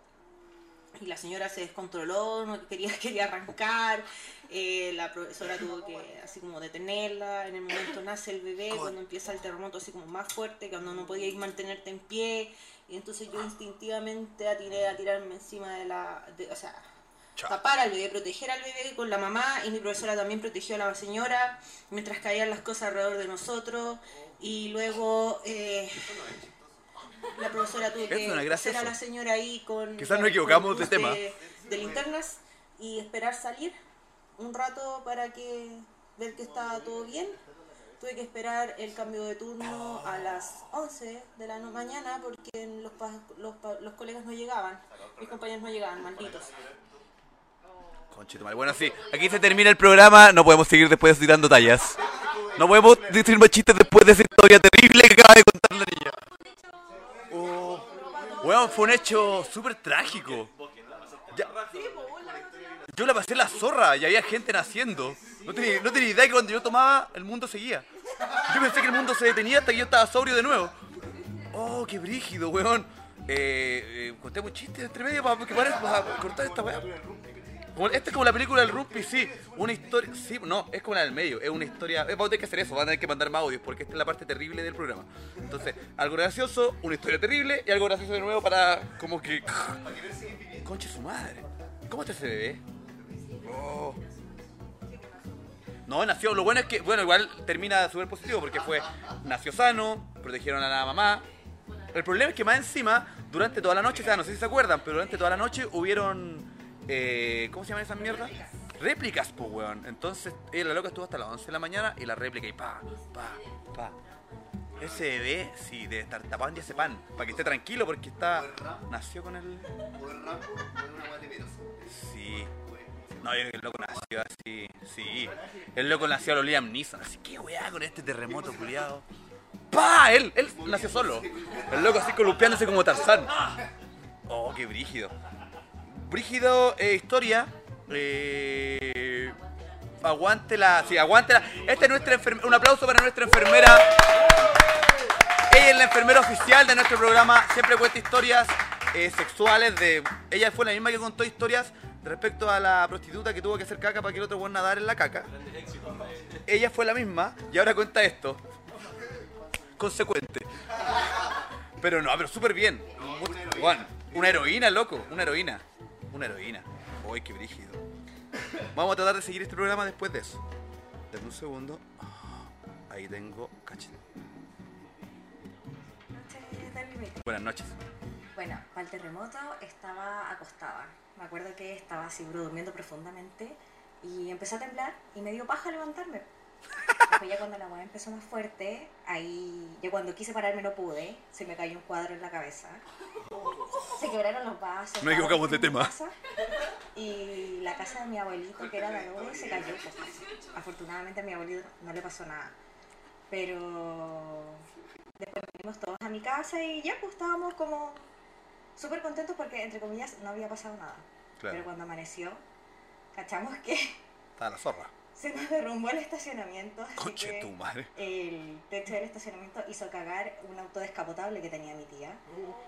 y la señora se descontroló, no quería, quería arrancar, eh, la profesora tuvo que así como detenerla, en el momento nace el bebé, cuando empieza el terremoto así como más fuerte, cuando no podía mantenerte en pie, y entonces yo instintivamente atiré a tirarme encima de la, de- o sea, tapar al bebé, proteger al bebé con la mamá, y mi profesora también protegió a la señora, mientras caían las cosas alrededor de nosotros, y luego... eh, la profesora tuvo que hacer a la señora ahí con Quizás nos equivocamos de tema. de linternas y esperar salir un rato para que ver que estaba todo bien. Tuve que esperar el cambio de turno a las 11 de la mañana porque los, pa- los, pa- los colegas no llegaban, mis compañeros no llegaban, malditos. Conchetumare. Bueno, sí, aquí se termina el programa, no podemos seguir después tirando tallas. No podemos decir más chistes después de esa historia terrible que acaba de contar la niña. Fue un hecho súper trágico. Yo la pasé la zorra y había gente naciendo. No tenía, idea que cuando yo tomaba, el mundo seguía. Yo pensé que el mundo se detenía hasta que yo estaba sobrio de nuevo. Oh, qué brígido, weón. Eh, eh, chistes entre medio para cortar esta weá. Esta es como la película del Rumpi, sí. Una historia. Sí, no, es como la del medio. Es una historia. eh, Vamos a tener que hacer eso, van a tener que mandar más audios porque esta es la parte terrible del programa. Entonces, algo gracioso, una historia terrible y algo gracioso de nuevo para. como que. Concha su madre. ¿Cómo está ese bebé? Oh. No, nació. Lo bueno es que, bueno, igual termina súper positivo porque fue. Nació sano, protegieron a la mamá. El problema es que más encima, durante toda la noche, o sea, no sé si se acuerdan, pero durante toda la noche hubieron. Eh, ¿Cómo se llaman esas mierdas? Réplicas, pues, weón. Entonces, eh, la loca estuvo hasta las 11 de la mañana y la réplica y pa, pa, pa. Ese bebé, sí, de estar tapando ya ese pan, para que esté tranquilo porque está. Nació con el. Sí. No, yo creo que el loco nació así. Sí. El loco nació a lo Liam Neeson. Así que weá con este terremoto culiado. ¡Pah! Él, él nació solo. El loco así columpiándose como Tarzán. Oh, qué brígido. Brígido, eh, historia. Eh, aguante la. Sí, aguante la. Esta es nuestra enfermera. Un aplauso para nuestra enfermera. Ella es la enfermera oficial de nuestro programa. Siempre cuenta historias eh, sexuales de. Ella fue la misma que contó historias respecto a la prostituta que tuvo que hacer caca para que el otro pueda nadar en la caca. Ella fue la misma y ahora cuenta esto. Consecuente. Pero no, pero súper bien. Bueno, una heroína, loco. Una heroína. Una heroína. Uy, qué brígido. Vamos a tratar de seguir este programa después de eso. Dame un segundo. Ah, Ahí tengo. Cachete. Buenas noches. Bueno, para el terremoto estaba acostada. Me acuerdo que estaba así durmiendo profundamente y empezó a temblar y me dio paja levantarme. Después ya cuando la weá empezó más fuerte, ahí yo cuando quise pararme no pude, se me cayó un cuadro en la cabeza. Se quebraron los vasos. Nos equivocamos de estaba tema. casa, Y la casa de mi abuelito, que era de adobe, se cayó. pues. Afortunadamente a mi abuelito no le pasó nada. Pero después vinimos todos a mi casa y ya pues estábamos como súper contentos porque entre comillas no había pasado nada. Claro. Pero cuando amaneció, cachamos que Está la zorra. Se nos derrumbó el estacionamiento. Conche que tu madre. El techo del estacionamiento hizo cagar un auto descapotable que tenía mi tía.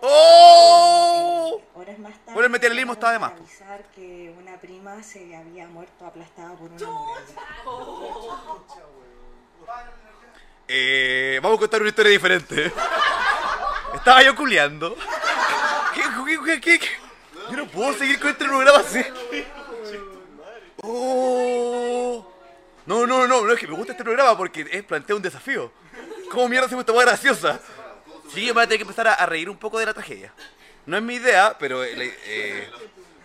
¡Oh! Eh, Horas más tarde. Bueno, el materialismo estaba de más. para avisar que una prima se había muerto aplastada por una. Eh, vamos a contar una historia diferente. Estaba yo culeando. ¿Qué, qué, qué, qué, qué? Yo no puedo seguir con este programa así. Oh. No, no, no, no, es que me gusta este programa porque plantea un desafío. ¿Cómo mierda hacemos esta hueá graciosa? Sí, yo me voy a tener que empezar a, reír un poco de la tragedia. No es mi idea, pero, eh, eh,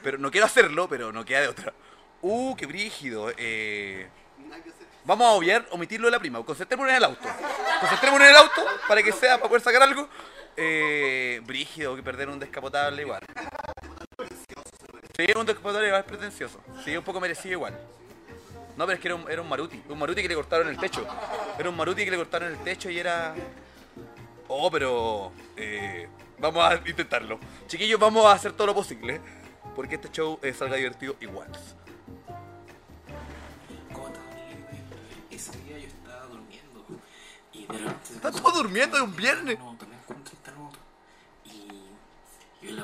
pero no quiero hacerlo, pero no queda de otra. Uh, qué brígido. Eh, Vamos a obviar, omitirlo de la prima. Concentrémonos en el auto. Concentrémonos en el auto para que sea, para poder sacar algo. Eh, brígido, que perder un descapotable igual. Sí, un descapotable igual es pretencioso. Sí, un poco merecido igual. No, pero es que era un, era un Maruti. Un Maruti que le cortaron el techo. Era un Maruti que le cortaron el techo y era... Oh, pero... eh, vamos a intentarlo. Chiquillos, vamos a hacer todo lo posible. Porque este show eh, salga divertido igual. ¿Cómo estás, Ese día yo estaba durmiendo y de repente... Está todo durmiendo, es un viernes. No, también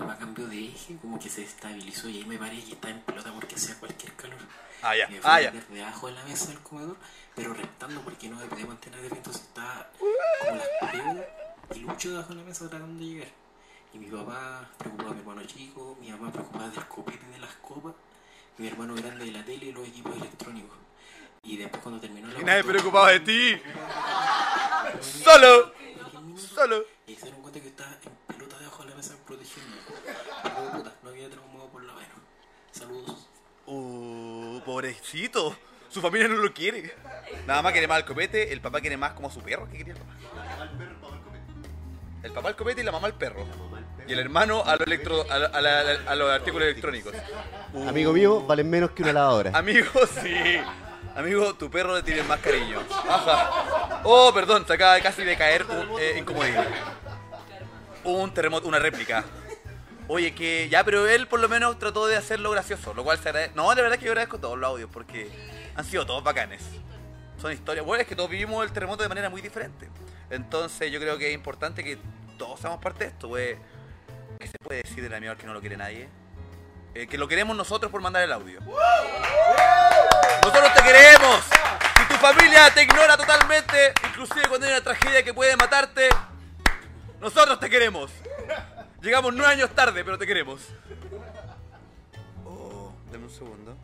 papá cambió de eje, como que se estabilizó y ahí me paré y estaba en pelota porque hacía cualquier calor. Ah, ya, Me fui ah, ya. debajo de la mesa del comedor, pero reptando porque no me podía mantener de pie, entonces estaba como las paredes y lucho debajo de la mesa tratando de llegar. Y mi papá preocupado de mi hermano chico, mi mamá preocupada del copete de las copas, mi hermano grande de la tele y los equipos electrónicos. Y después cuando terminó la Y nadie preocupado de ti. Solo. Solo. Y se dieron cuenta que estaba en pelota debajo de la mesa protegiendo. Pero puta, no había traumado por la mano. Saludos. Uh, pobrecito. Su familia no lo quiere. Nada más quiere más al copete, el papá quiere más como a su perro. ¿Qué quería el papá? El papá al copete y la mamá al perro. Y el hermano a, lo electro, a, la- a la- a los artículos electrónicos. Uh, Amigo mío, valen menos que una lavadora. Amigo, sí. Amigo, tu perro le tiene más cariño. Ajá. Oh, perdón, se acaba casi de caer un eh, incomodín. Un terremoto, una réplica. Oye, que ya, pero él por lo menos trató de hacerlo gracioso, lo cual se. No, de verdad que yo agradezco todos los audios porque han sido todos bacanes. Son historias. Bueno, es que todos vivimos el terremoto de manera muy diferente. Entonces yo creo que es importante que todos seamos parte de esto, güey. ¿Qué se puede decir del amigo al que no lo quiere nadie? Eh, que lo queremos nosotros por mandar el audio. Nosotros te queremos. Si tu familia te ignora totalmente, inclusive cuando hay una tragedia que puede matarte, nosotros te queremos. Llegamos nueve años tarde, pero te queremos. Oh, dame un segundo.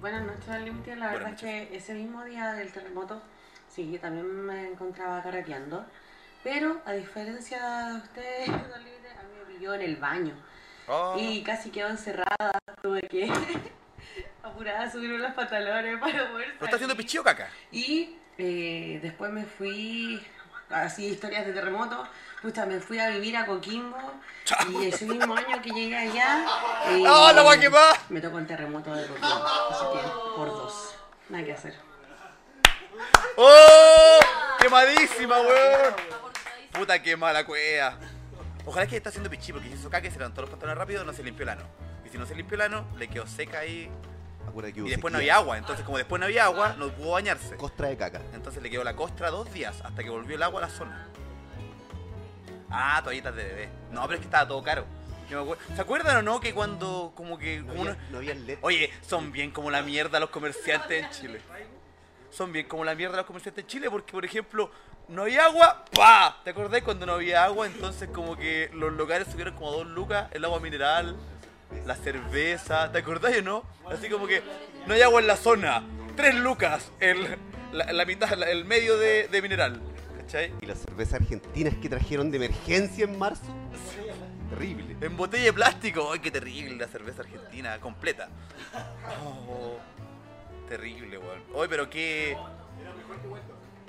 Buenas noches, al límite. La verdad es que ese mismo día del terremoto, sí, yo también me encontraba carreteando. Pero a diferencia de ustedes, Don Límite, a mí me pilló en el baño. Oh. Y casi quedó encerrada. Tuve que apurada a subir los pantalones para poder ¿Pero está haciendo salir. pichí o caca? Y eh, después me fui, así historias de terremoto, pucha, me fui a vivir a Coquimbo y ese mismo año que llegué allá, eh, ¡Ah, la voy a quemar! me tocó el terremoto de Coquimbo, así que por dos, nada que hacer. ¡Oh! ¡Quemadísima, weón! Puta, qué mala cueva. Ojalá que esté haciendo pichí, porque si hizo caca se levantó los pantalones rápido, no se limpió el ano. Y si no se limpió el ano, le quedó seca ahí. Y después no había agua. Entonces, como después no había agua, no pudo bañarse. Costra de caca. Entonces le quedó la costra dos días hasta que volvió el agua a la zona. Ah, toallitas de bebé. No, pero es que estaba todo caro. ¿Se acuerdan o no que cuando como que... No había, una- no había LED. Oye, son bien como la mierda los comerciantes en Chile. Son bien como la mierda los comerciantes en Chile porque, por ejemplo, no había agua, ¡pa! ¿Te acordás cuando no había agua? Entonces como que los locales subieron como dos lucas, el agua mineral, la cerveza, ¿te acordás o no? Así como que no hay agua en la zona, tres lucas, el, la, la mitad, la- el medio de, de mineral. ¿Cachai? Y las cervezas argentinas que trajeron de emergencia en marzo. Terrible. En botella de plástico, ¡ay, qué terrible la cerveza argentina completa! Oh, terrible, weón. Oye, pero qué.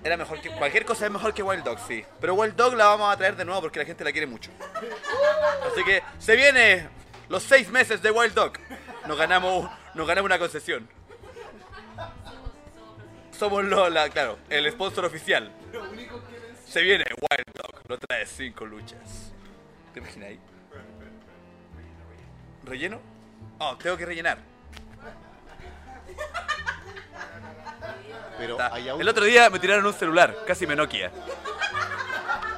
Era mejor que. Cualquier cosa es mejor que Wild Dog, sí. Pero Wild Dog la vamos a traer de nuevo porque la gente la quiere mucho. Así que se viene los seis meses de Wild Dog. Nos ganamos, nos ganamos una concesión. Somos lo, la, claro, el sponsor oficial. Se viene Wild Dog, lo trae cinco luchas. ¿Te imaginas ahí? ¿Relleno? Oh, tengo que rellenar. Pero El otro día me tiraron un celular, casi me noquia.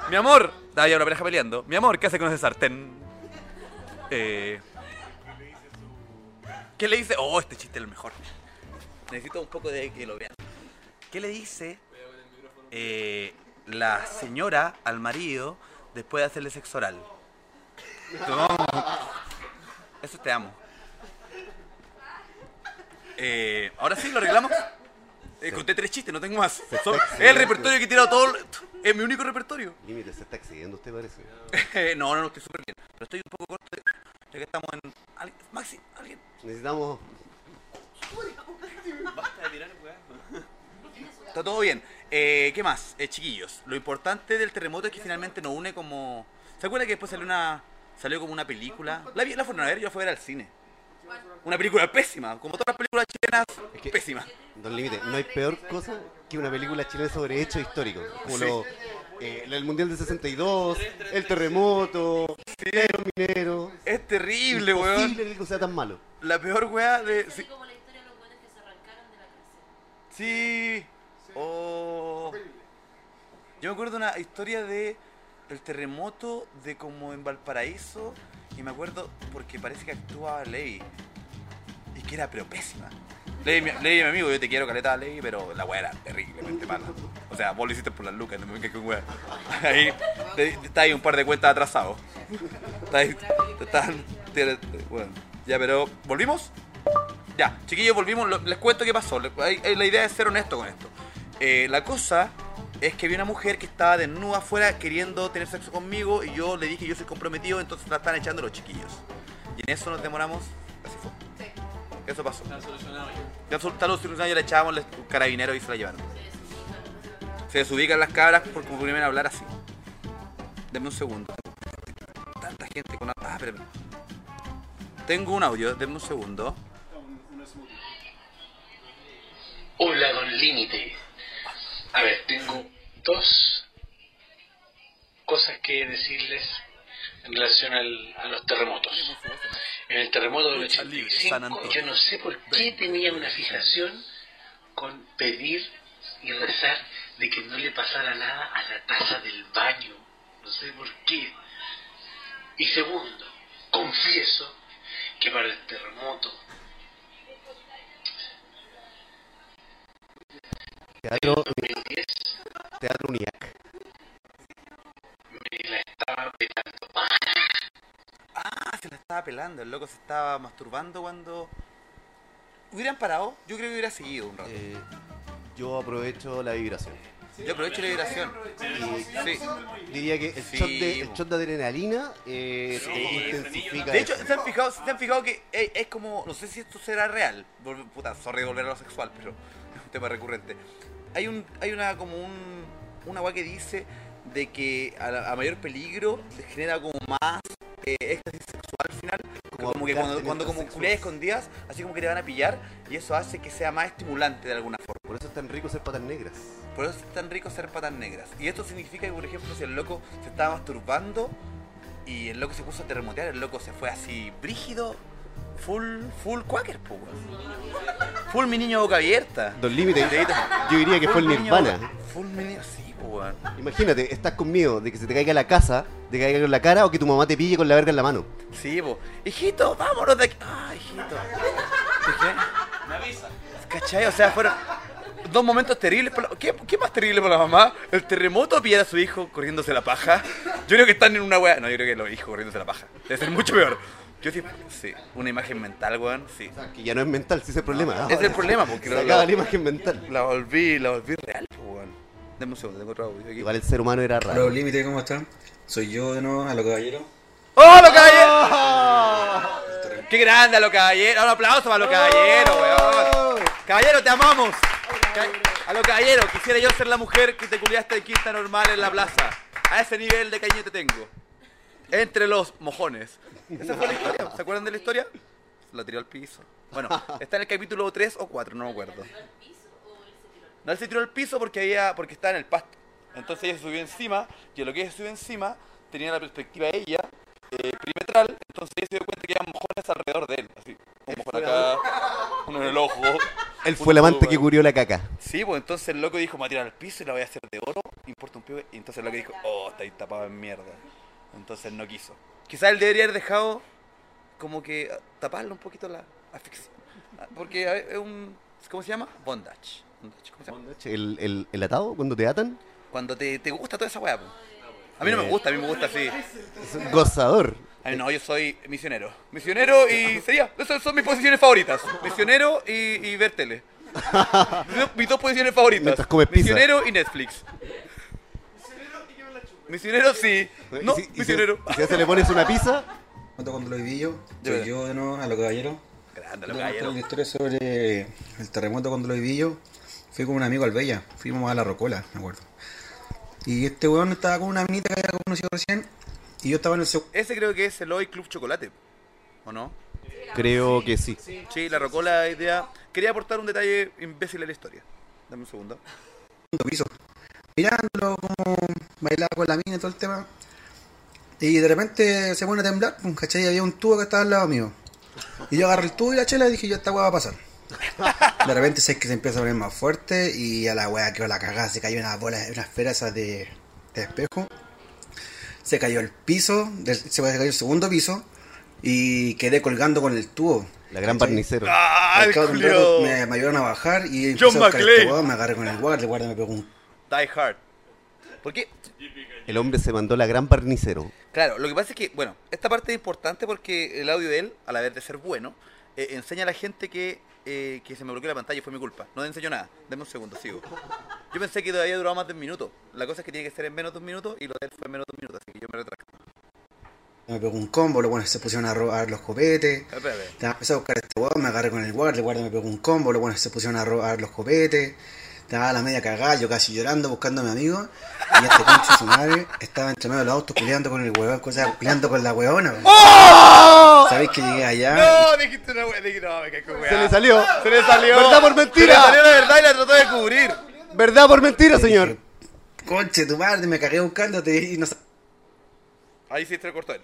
Mi amor, estaba ya una pareja peleando. Mi amor, ¿qué hace con ese sartén? Eh, ¿Qué le dice? Oh, este chiste es el mejor. Necesito un poco de que lo vean. ¿Qué le dice eh, la señora al marido después de hacerle sexo oral? Eso te amo. Eh, Ahora sí, lo arreglamos. Eh, conté tres chistes, no tengo más. Son- es el repertorio que he tirado todo. el- Es mi único repertorio. Límite, se está excediendo usted parece. Eh, no, no, no, estoy súper bien. Pero estoy un poco corto. de- Ya que estamos en. ¿Alguien? Maxi, alguien. Necesitamos. Está todo bien. Eh, ¿Qué más? Eh, chiquillos, lo importante del terremoto es que finalmente nos une como. ¿Se acuerdan que después salió una. salió como una película? ¿La, vi- la fueron a ver? Yo fui a ver al cine. Una película pésima, como todas las películas chilenas, Es que- pésima. Don Límite, no hay peor cosa que una película chilena sobre hechos históricos. Como Sí. lo, eh, el Mundial del 62, el terremoto, los mineros. Es terrible, weón. Imposible que sea tan malo. La peor weá de. sí. como la historia de los buenos que se arrancaron de la cárcel. Sí. Oh. Yo me acuerdo de una historia de el terremoto de como en Valparaíso. Y me acuerdo porque parece que actuaba Ley. Y que era pero pésima. Ley, mi- Ley, mi amigo, yo te quiero caleta, Ley, pero la weá era terriblemente mala. O sea, vos lo hiciste por las lucas, no me vengas con weá. Ahí, te- está ahí un par de cuentas atrasados. Está ahí, bueno, ya, pero. ¿Volvimos? Ya, chiquillos, volvimos. Les cuento qué pasó. La idea es ser honesto con esto. Eh, la cosa es que vi una mujer que estaba desnuda afuera queriendo tener sexo conmigo y yo le dije yo soy comprometido, entonces la están echando los chiquillos. Y en eso nos demoramos. Así fue. Eso pasó. Ya sol- está solucionado, ya le echábamos los carabineros y se la llevaron. Se desubican las cabras por como primero a hablar así. Denme un segundo. Tanta gente con... Ah, espérame. Tengo un audio, denme un segundo. Hola, Don Límite. A ver, tengo dos cosas que decirles en relación al- a los terremotos. En el terremoto del Lucha libre, San 85, Antonio. yo no sé por qué tenía una fijación con pedir y rezar de que no le pasara nada a la taza del baño. No sé por qué. Y segundo, confieso que para el terremoto Teatro, 2010 teatro UNIAC. me la estaba pelando. Ah, se la estaba pelando, el loco se estaba masturbando cuando... ¿Hubieran parado? Yo creo que hubiera seguido un rato. Eh, yo aprovecho la vibración. Yo aprovecho la vibración. Sí. Diría que el, Sí, shot, de, el shot de adrenalina eh, Sí, eh, intensifica. De hecho, eso. ¿se han fijado, se han fijado que es, es como, no sé si esto será real, puta, sorry de volver a lo sexual, pero es un tema recurrente. Hay un, hay una como un, una weá que dice de que a, la- a mayor peligro se genera como más eh, éxtasis sexual al final, Como como, que cuando, cuando como culias escondidas, así como que te van a pillar y eso hace que sea más estimulante de alguna forma. Por eso es tan rico ser patas negras. Por eso es tan rico ser patas negras. Y esto significa que, por ejemplo, si el loco se estaba masturbando y el loco se puso a terremotear, el loco se fue así brígido, full, full quaker, po, weón. Full mi niño boca abierta. Don Límite, Dedito. yo diría que fue el Full mi niño Nirvana. boca- Full mi niño, sí, po, weón. Imagínate, estás con miedo de que se te caiga la casa, de que caiga en la cara o que tu mamá te pille con la verga en la mano. Sí, po. Hijito, vámonos de aquí. Ah, hijito. ¿Qué? Me avisa. ¿Cachai? O sea, fueron dos momentos terribles. para la- ¿Qué, ¿Qué más terrible para la mamá? ¿El terremoto o pillar a su hijo corriéndose la paja? Yo creo que están en una wea. No, yo creo que los hijos corriéndose la paja. Debe ser mucho peor. Yo sí, sí, una imagen mental, weón, sí. Que ya no es mental, si es el problema. Ah, Es el problema, porque se lo- acaba la imagen mental. La volví, la volví real, po, weón. Deme un segundo, tengo otro audio aquí. Igual el ser humano era raro. Límite, ¿cómo están? Soy yo de nuevo, a lo caballero. ¡Oh, los caballeros! ¡Qué grande a los caballeros! Un aplauso para los caballeros, weón. Caballero, te amamos. A los caballeros, quisiera yo ser la mujer que te culiaste en quinta normal en la plaza. A ese nivel de cariño te tengo. Entre los mojones. Esa fue la historia. ¿Se acuerdan de la historia? La tiró al piso. Bueno, está en el capítulo 3 o 4, no me acuerdo. No, él se tiró al piso porque había, porque estaba en el pasto. Entonces ella se subió encima, y a lo que ella se subió encima, tenía la perspectiva de ella, eh, perimetral, entonces ella se dio cuenta que había mojones alrededor de él, así. Un mojón acá, uno en el ojo. Él fue el amante que todo, cubrió la caca. Sí, pues entonces el loco dijo, me voy a tirar al piso y la voy a hacer de oro, importa un pibe. Y entonces el loco dijo, oh, está ahí tapado en mierda. Entonces no quiso. Quizás él debería haber dejado como que taparle un poquito la afección. Porque a ver, es un, ¿cómo se llama? Bondage. Bondage, ¿cómo se llama? El, el, el atado, cuando te atan, Cuando te, te gusta toda esa weá. A mí no me gusta, a mí me gusta así. es un gozador. A mí no, yo soy misionero. Misionero y sería, esas son mis posiciones favoritas. Misionero y, y ver tele. Mis dos- posiciones favoritas. Misionero y Netflix. Misionero sí. No, Y si- y si- misionero. y si a ese le pones una pizza, Cuando cuando lo viví yo, Ya soy yo de nuevo, a lo caballero. Grande, Quiero lo contar caballero. una historia sobre el terremoto cuando lo viví yo. Fui con un amigo al Bella, fuimos a la Rocola, me acuerdo. Y este weón estaba con una minita que había conocido recién. Y yo estaba en el segundo. Ese creo que es el Hoy Club Chocolate. ¿O no? creo que sí. Sí, la rocola idea. Quería aportar un detalle imbécil a la historia. Dame un segundo. piso. Mirándolo como bailaba con la mina y todo el tema. Y de repente se pone a temblar, ¿cachai? Había un tubo que estaba al lado mío. Y yo agarré el tubo y la chela y dije, yo esta weá va a pasar. De repente sé que se empieza a poner más fuerte y a la weá quedó la cagada, se cayó una bola, una esfera de, de espejo. se cayó el piso, del- se cayó el segundo piso y quedé colgando con el tubo. La gran ¿cachai? barnicero. ¡Ah, me, me ayudaron a bajar y John empecé a buscar este me agarré con el guardia, el guardia me pegó un... Die Hard. Porque, El hombre se mandó la gran barnicero. claro, lo que pasa es que, bueno, esta parte es importante porque el audio de él, a la vez de ser bueno, eh, enseña a la gente que, eh, que se me bloqueó la pantalla y fue mi culpa. No le enseñó nada. Deme un segundo, sigo. Yo pensé que todavía duraba más de un minuto. La cosa es que tiene que ser en menos de un minuto y lo de él fue en menos de un minuto, así que yo me retracto. Me pegó un combo, los buenos se pusieron a robar los copetes. Empecé a buscar a este weón, me agarré con el guardia, el guardia me pegó un combo, los buenos se pusieron a robar los copetes. Estaba la media cagada, yo casi llorando, buscando a mi amigo. Y este concho de su madre estaba entre medio de los autos peleando con el huevón, o sea, peleando con la huevona. ¡Oh! ¿Sabéis que llegué allá? No, dijiste una wea, dije, no, me caí con wea. Se le salió. Se le salió. ¿Verdad por mentira? Se le salió la verdad y la trató de cubrir. ¿Verdad por mentira, señor? Conche, tu madre, me cagué buscándote y no sa- Ahí sí se le cortó él.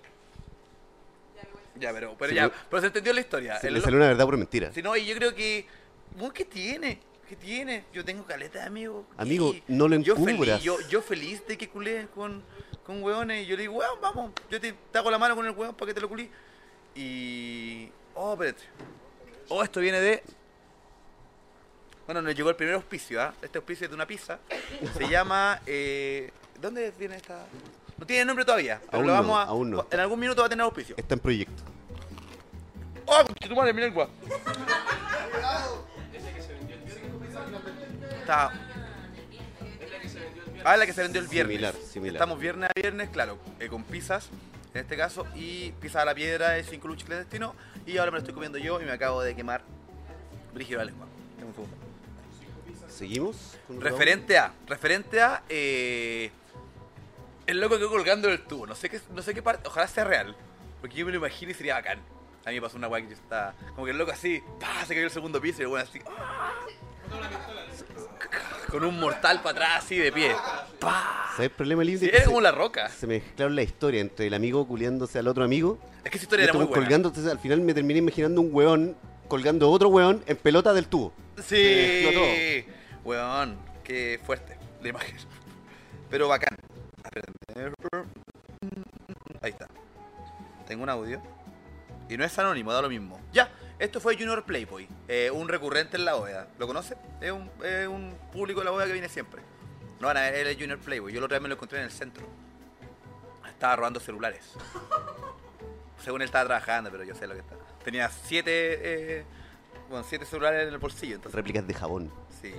Ya, pero, pero Se ya, le- pero se entendió la historia. Se El le salió una verdad por mentira. Si no, y yo creo que. ¿Qué tiene? ¿Qué tiene? Yo tengo caleta de amigos. Amigo, y no lo yo encubras. feliz, yo, yo feliz de que culeen con, con hueones. Y yo le digo, weón, vamos. Yo te, te hago la mano con el hueón para que te lo culí. Y. Oh, espérate. Oh, esto viene de. Bueno, nos llegó el primer auspicio, ¿ah? Este auspicio es de una pizza. Se llama. Eh, ¿Dónde viene esta.? No tiene nombre todavía. Pero Aún lo no, vamos a. aún no. En algún minuto va a tener auspicio. Está en proyecto. ¡Oh, tu madre, mi lengua! Está. Ah, la que se vendió el viernes. Similar, similar. Estamos viernes a viernes, claro, eh, con pizzas, en este caso, y pizza a la piedra de 5 luchas de destino. Y ahora me lo estoy comiendo yo y me acabo de quemar brígido la lengua. ¿Seguimos? el Referente a, referente a, eh, el loco que colgando del tubo. No sé qué, no sé qué parte, ojalá sea real, porque yo me lo imagino y sería bacán. A mí me pasó una guay que estaba, como que el loco así, ¡pah! se cayó el segundo piso y el bueno así, ¡ah! Con un mortal para atrás así de pie. ¡pah! ¿Sabes el problema, Libre? Sí, se- como la roca. Se me mezclaron la historia entre el amigo culiándose al otro amigo. Es que esa historia era este muy buena. colgando, entonces al final me terminé imaginando un weón colgando otro weón en pelota del tubo. Sí, weón, qué fuerte la imagen. Pero bacán. Ahí está. Tengo un audio. Y no es anónimo, da lo mismo. Ya, esto fue Junior Playboy, eh, un recurrente en la OEA. ¿Lo conoce? Es un, es un público de la OEA que viene siempre. No van a ver, él es Junior Playboy. Yo la otra vez me lo encontré en el centro. Estaba robando celulares. Según él estaba trabajando, pero yo sé lo que está. Tenía siete, eh, bueno, siete celulares en el bolsillo. Entonces, Réplicas de jabón. sí.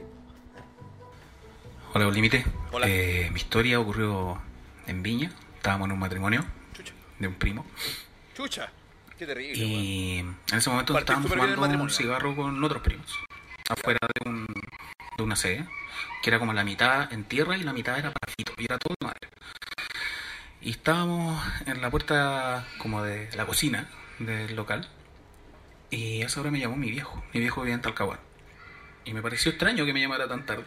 Hola, Límite. Hola. Eh, mi historia ocurrió en Viña. Estábamos en un matrimonio de un primo. Chucha, qué terrible. Y en ese momento el fumando un cigarro con otros primos. Afuera de, un, de una sede. Que era como la mitad en tierra y la mitad era parafito. Y era todo madre. Y estábamos en la puerta como de la cocina del local. Y a esa hora me llamó mi viejo. Mi viejo vivía en Talcahuán. Y me pareció extraño que me llamara tan tarde.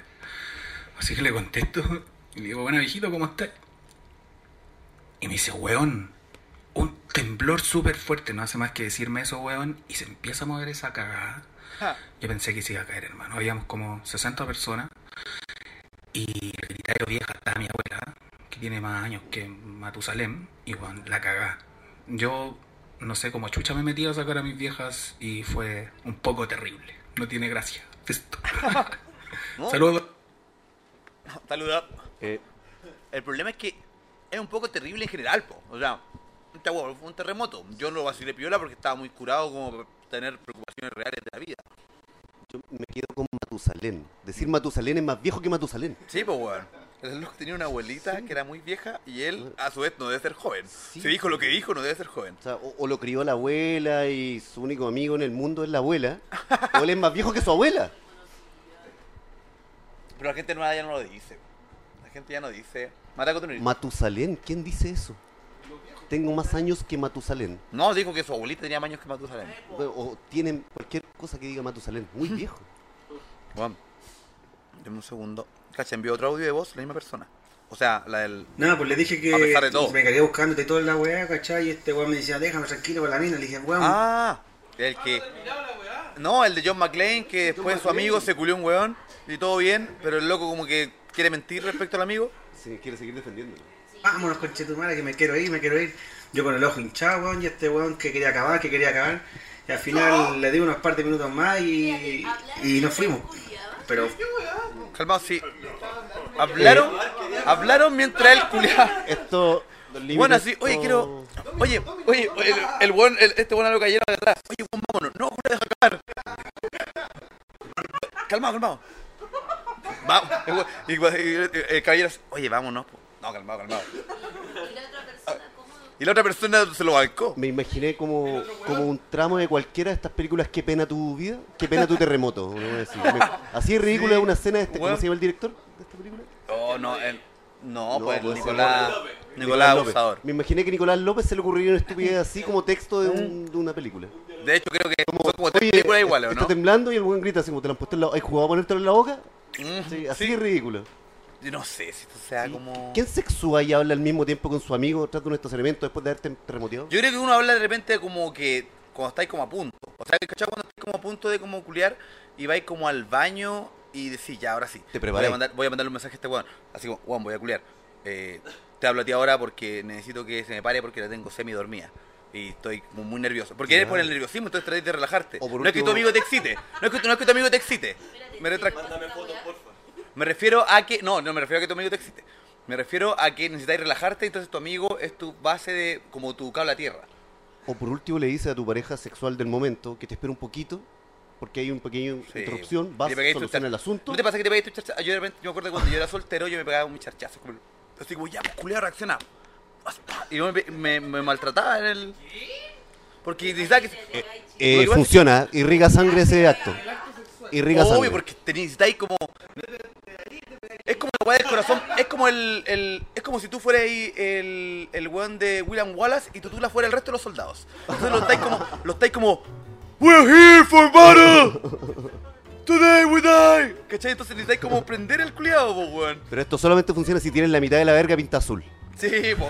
Así que le contesto y le digo, bueno viejito, ¿cómo estás? Y me dice, weón, un temblor súper fuerte, no hace más que decirme eso, weón, y se empieza a mover esa cagada. Yo pensé que se iba a caer, hermano. Habíamos como 60 personas y el gritadero vieja estaba mi abuela, que tiene más años que Matusalem, y weón, la cagada. Yo no sé cómo chucha me metí a sacar a mis viejas y fue un poco terrible. No tiene gracia. Esto. ¿No? Saludos. Saluda. El problema es que es un poco terrible en general, po. O sea, esta hueá fue un terremoto. Yo lo vacilé piola porque estaba muy curado como para tener preocupaciones reales de la vida. Yo me quedo con Matusalén. Decir Matusalén es más viejo que Matusalén. Sí, pues weón. El loco tenía una abuelita que era muy vieja y él, a su vez, no debe ser joven. Si dijo lo que dijo, no debe ser joven. O, sea, o, o lo crió la abuela y su único amigo en el mundo es la abuela. o él es más viejo que su abuela. Pero la gente nueva ya no lo dice. La gente ya no dice. Matusalén, ¿quién dice eso? Tengo más años que Matusalén. No, dijo que su abuelita tenía más años que Matusalén. O, o tienen cualquier cosa que diga Matusalén. Muy viejo. Juan, dame un segundo. Cacha, envió otro audio de voz, la misma persona. O sea, la del. Nada, pues le dije que A pesar de todo. me cagué buscándote toda la weá, ¿cachai? Y este weón me decía, déjame tranquilo con la mina. Le dije, weón. Ah, el que. No, el de John McClane, que después su amigo se culió un weón y todo bien, pero el loco como que quiere mentir respecto al amigo. Sí, quiere seguir defendiéndolo. Vámonos con Chetumara que me quiero ir, me quiero ir. Yo con el ojo hinchado, weón, y este weón que quería acabar, que quería acabar. Y al final le di unos par de minutos más y, y nos fuimos. Pero Calmado, sí. Hablaron, hablaron mientras él culiaba. Esto. Bueno, así, oye, quiero. Oye, oye, el, el buen, el- este buen lo cayeron de atrás. Oye, buen, vámonos. No, deja acabar. Calmado, calmado. Vamos. Y el, el caballero, oye, vámonos. po. No, calmado, calmado. Y la otra persona se lo bancó. Me imaginé como, como un tramo de cualquiera de estas películas Qué pena tu vida, Qué pena tu terremoto. uno va a decir. Me- Así de ridícula Sí. es una escena de este. ¿Cómo se llama el director de esta película? Oh, no, el- no, No, pues pues, Nicolás. Nicolás López. Abusador. Me imaginé que Nicolás López se le ocurriría una estupidez así como texto de, un- de una película. De hecho, creo que son como tres películas iguales, ¿o Está no? temblando y el buen grita así como te lo han puesto en la ¿Has jugado a ponértelo en la boca? Mm, Sí, así sí. de ridículo. Yo no sé si esto sea como... ¿Quién sexúa y habla al mismo tiempo con su amigo tras de un estacionamiento después de haberte terremoteado? Yo creo que uno habla de repente como que cuando estáis como a punto. O sea, ¿cachai? Cuando estáis como a punto de como culiar y vais como al baño y decís, ya, ahora sí. Te voy a, mandar, voy a mandarle un mensaje a este weón. Así como, weón, voy a culiar. Eh, te hablo a ti ahora porque necesito que se me pare porque la tengo semi dormida. Y estoy como muy nervioso. Porque eres por el nerviosismo, entonces tratáis de relajarte. O por no es que tu amigo te excite. No es que, tu- no es que tu amigo te excite. Me retracto. Me refiero a que. No, no me refiero a que tu amigo te excite. Me refiero a que necesitáis relajarte, entonces tu amigo es tu base de. como tu cable a tierra. O por último le dices a tu pareja sexual del momento que te espere un poquito porque hay una pequeña Sí. interrupción, vas solucionar el asunto. ¿No te pasa que te pegáis tu charchazo? Yo de repente, yo me acuerdo cuando yo era soltero, yo me pegaba un charchazo. Como, así como, ya, pues, culiao, reacciona. Y yo me, me, me maltrataba en el. Porque necesitaba que. Eh, que es funciona, irriga sangre ese acto. Irriga Obvio, sangre. porque te necesitáis como. Es como la weá del corazón. Es como el, el. Es como si tú fueras ahí el. El weón de William Wallace y tú, tú la fuera el resto de los soldados. Entonces lo estáis como. Lo estáis como. We're here for battle! Today we die! ¿Cachai? Entonces necesitáis como prender el culiado, po, weón. Pero esto solamente funciona si tienes la mitad de la verga pinta azul. Sí, po.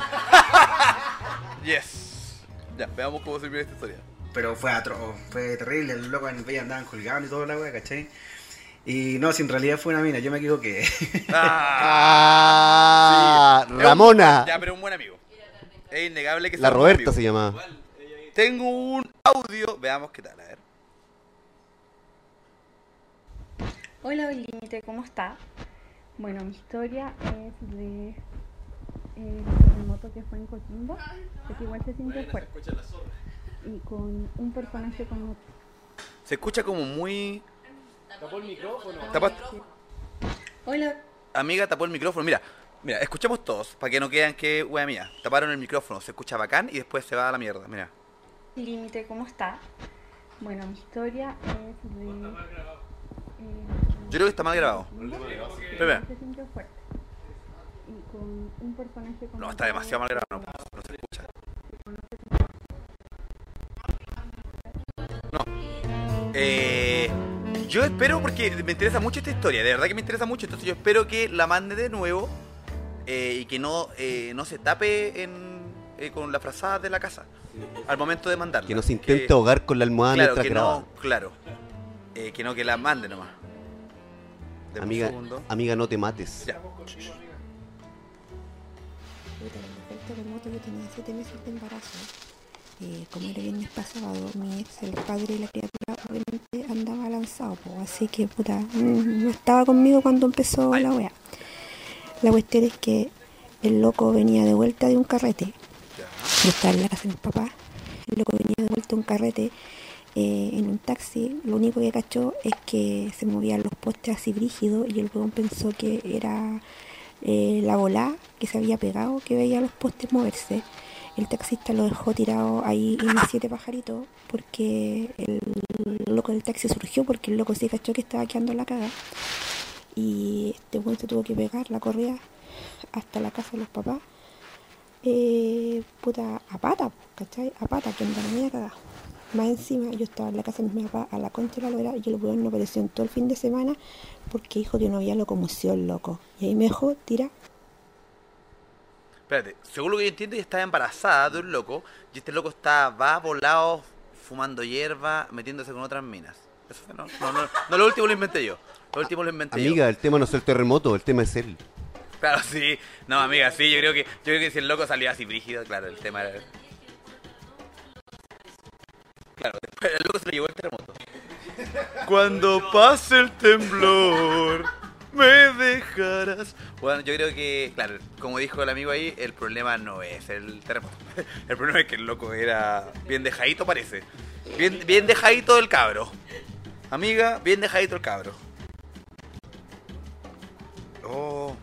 yes. Ya, veamos cómo se vive esta historia. Pero fue atroz, fue terrible, el loco en Bella andaban colgando y toda la wea, ¿cachai? Y no, si en realidad fue una mina, yo me equivoqué. Ah, Sí. Un- Ramona. ya, pero un buen amigo. Es innegable que La sea un buen Roberta amigo. se llamaba. Tengo un audio, veamos qué tal, a ver. Hola, Límite, ¿cómo está? Bueno, mi historia es de el terremoto que fue en Coquimbo, porque igual se sintió fuerte. Y con un personaje con otro. Se escucha como muy. ¿Tapó el micrófono? Tapa- Hola. Amiga, tapó el micrófono. Mira, mira, escuchemos todos, para que no quedan que wea mía. Taparon el micrófono, se escucha bacán y después se va a la mierda, mira. Límite, ¿cómo está? Bueno, mi historia es de Yo creo que está mal grabado. Fuerte. Y con un personaje con no, está demasiado mal grabado, no, no se escucha. No. Eh, yo espero, porque me interesa mucho esta historia, de verdad que me interesa mucho, entonces yo espero que la mande de nuevo eh, y que no, eh, no se tape en, eh, con la frazada de la casa al momento de mandarla. Que no se intente ahogar con la almohada claro, mientras que graba. no, claro. Eh, que no, que la mande nomás. Deme un Amiga, segundo. amiga, no te mates. Ya. el terremoto yo tenía 7 meses de embarazo. Eh, como era viernes pasado, mi ex, el padre de la criatura, obviamente andaba lanzado, po, así que puta, mm, no estaba conmigo cuando empezó la wea. La cuestión es que el loco venía de vuelta de un carrete. Yo estaba en la casa de mis papás. El loco venía de vuelta de un carrete eh, en un taxi. Lo único que cachó es que se movían los postes así brígidos y el weón pensó que era eh, la bola que se había pegado, que veía los postes moverse. El taxista lo dejó tirado ahí en los siete pajaritos porque el loco del taxi surgió porque el loco se cachó que estaba quedando la caga. Y este weón se tuvo que pegar la correa hasta la casa de los papás. Eh, puta, a pata, ¿cachai? A pata, que andaba media cagada. Más encima, yo estaba en la casa de mis papás a la concha de la lora y el weón no apareció en todo el fin de semana porque dijo que no había locomoción, loco. Y ahí me dejó tira. Espérate, según lo que yo entiendo, ella estaba embarazada de un loco y este loco está, va volado, fumando hierba, metiéndose con otras minas. Eso fue, ¿no? No, no, no, lo último lo inventé yo. Lo último lo inventé yo. Amiga, el tema no es el terremoto, el tema es él. Claro, sí. No, amiga, sí, yo creo que, yo creo que si el loco salía así brígido, claro, el tema era... Claro, después el loco se lo llevó el terremoto. Cuando pase el temblor, me dejarás. Bueno, yo creo que, claro, como dijo el amigo ahí, el problema no es el terremoto. El problema es que el loco era bien dejadito, parece. Bien, bien dejadito el cabro. Amiga, bien dejadito el cabro. Oh.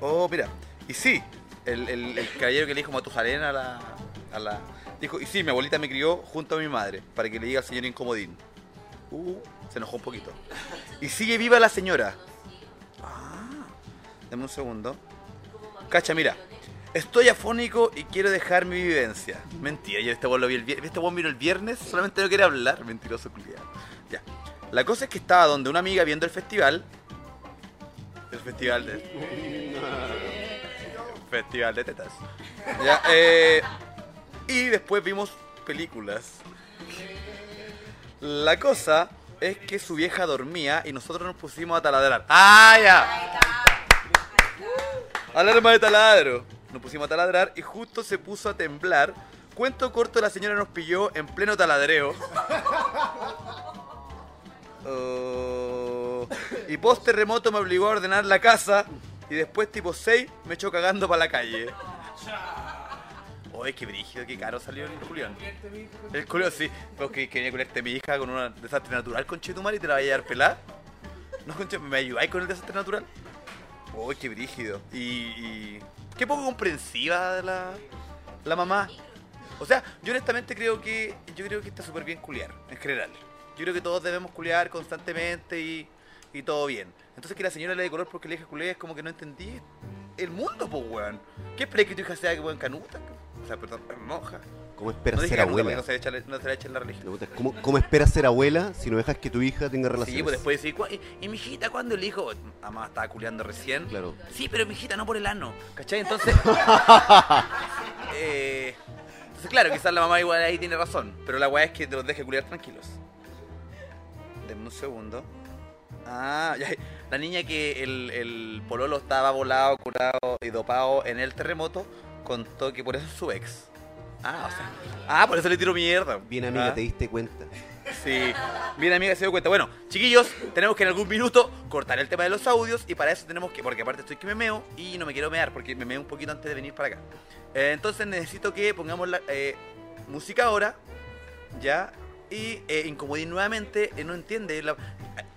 Oh, mira. Y sí, el, el, caballero que le dijo Matusalén a la, a la. Dijo, y sí, mi abuelita me crió junto a mi madre, para que le diga al señor incomodín. Uh, se enojó un poquito. Y sigue viva la señora. Ah, dame un segundo. Cacha, mira. Estoy afónico y quiero dejar mi vivencia. Mentira, yo este buen lo vi el viernes. Este vino el viernes, solamente no quiere hablar. Mentiroso culiado. Ya. La cosa es que estaba donde una amiga viendo el festival. El festival de. festival de tetas. Ya, eh, y después vimos películas. La cosa es que su vieja dormía y nosotros nos pusimos a taladrar. ¡Ah, ya! Alarma de taladro. Nos pusimos a taladrar y justo se puso a temblar. Cuento corto, la señora nos pilló en pleno taladreo. Oh, y post terremoto me obligó a ordenar la casa y después tipo 6 me echó cagando para la calle. Oye, qué brígido, qué caro salió el Julián. El Julián sí, porque quería cularte a mi hija con un desastre natural con Chetumar y te la vaya a dar pelada. No, conche, ¿me ayudáis con el desastre natural? Uy, qué brígido. Y, qué poco comprensiva la, la mamá. O sea, yo honestamente creo que yo creo que está súper bien culiar, en general. Yo creo que todos debemos culiar constantemente y, y todo bien. Entonces que la señora le dé color porque le dije culiar es como que no entendí el mundo, pues weón. ¿Qué esperas que tu hija sea que weón canuta? O sea, perdón, monja. ¿Cómo esperas No ser abuela? No se, echa, no se echa en la religión. ¿Cómo, cómo esperas ser abuela si no dejas que tu hija tenga relaciones? Sí, pues después "¿Cuá- ¿y, y mi hijita cuándo el hijo? Mamá estaba culeando recién. Claro. Sí, pero mi hijita no por el ano. ¿Cachai? Entonces. eh, entonces, claro, quizás la mamá igual ahí tiene razón. Pero la weá es que te los deje culiar tranquilos. Denme un segundo. Ah, ya. La niña que el, el pololo estaba volado, curado y dopado en el terremoto contó que por eso es su ex. Ah, o sea. Ah, por eso le tiro mierda. Bien, amiga, Ah. te diste cuenta. Sí, bien amiga se dio cuenta. Bueno, chiquillos, tenemos que en algún minuto cortar el tema de los audios y para eso tenemos que, porque aparte estoy que me meo y no me quiero mear porque me meo un poquito antes de venir para acá. Eh, entonces necesito que pongamos la eh, música ahora, ya, y eh, incomodín nuevamente, eh, no entiende. La...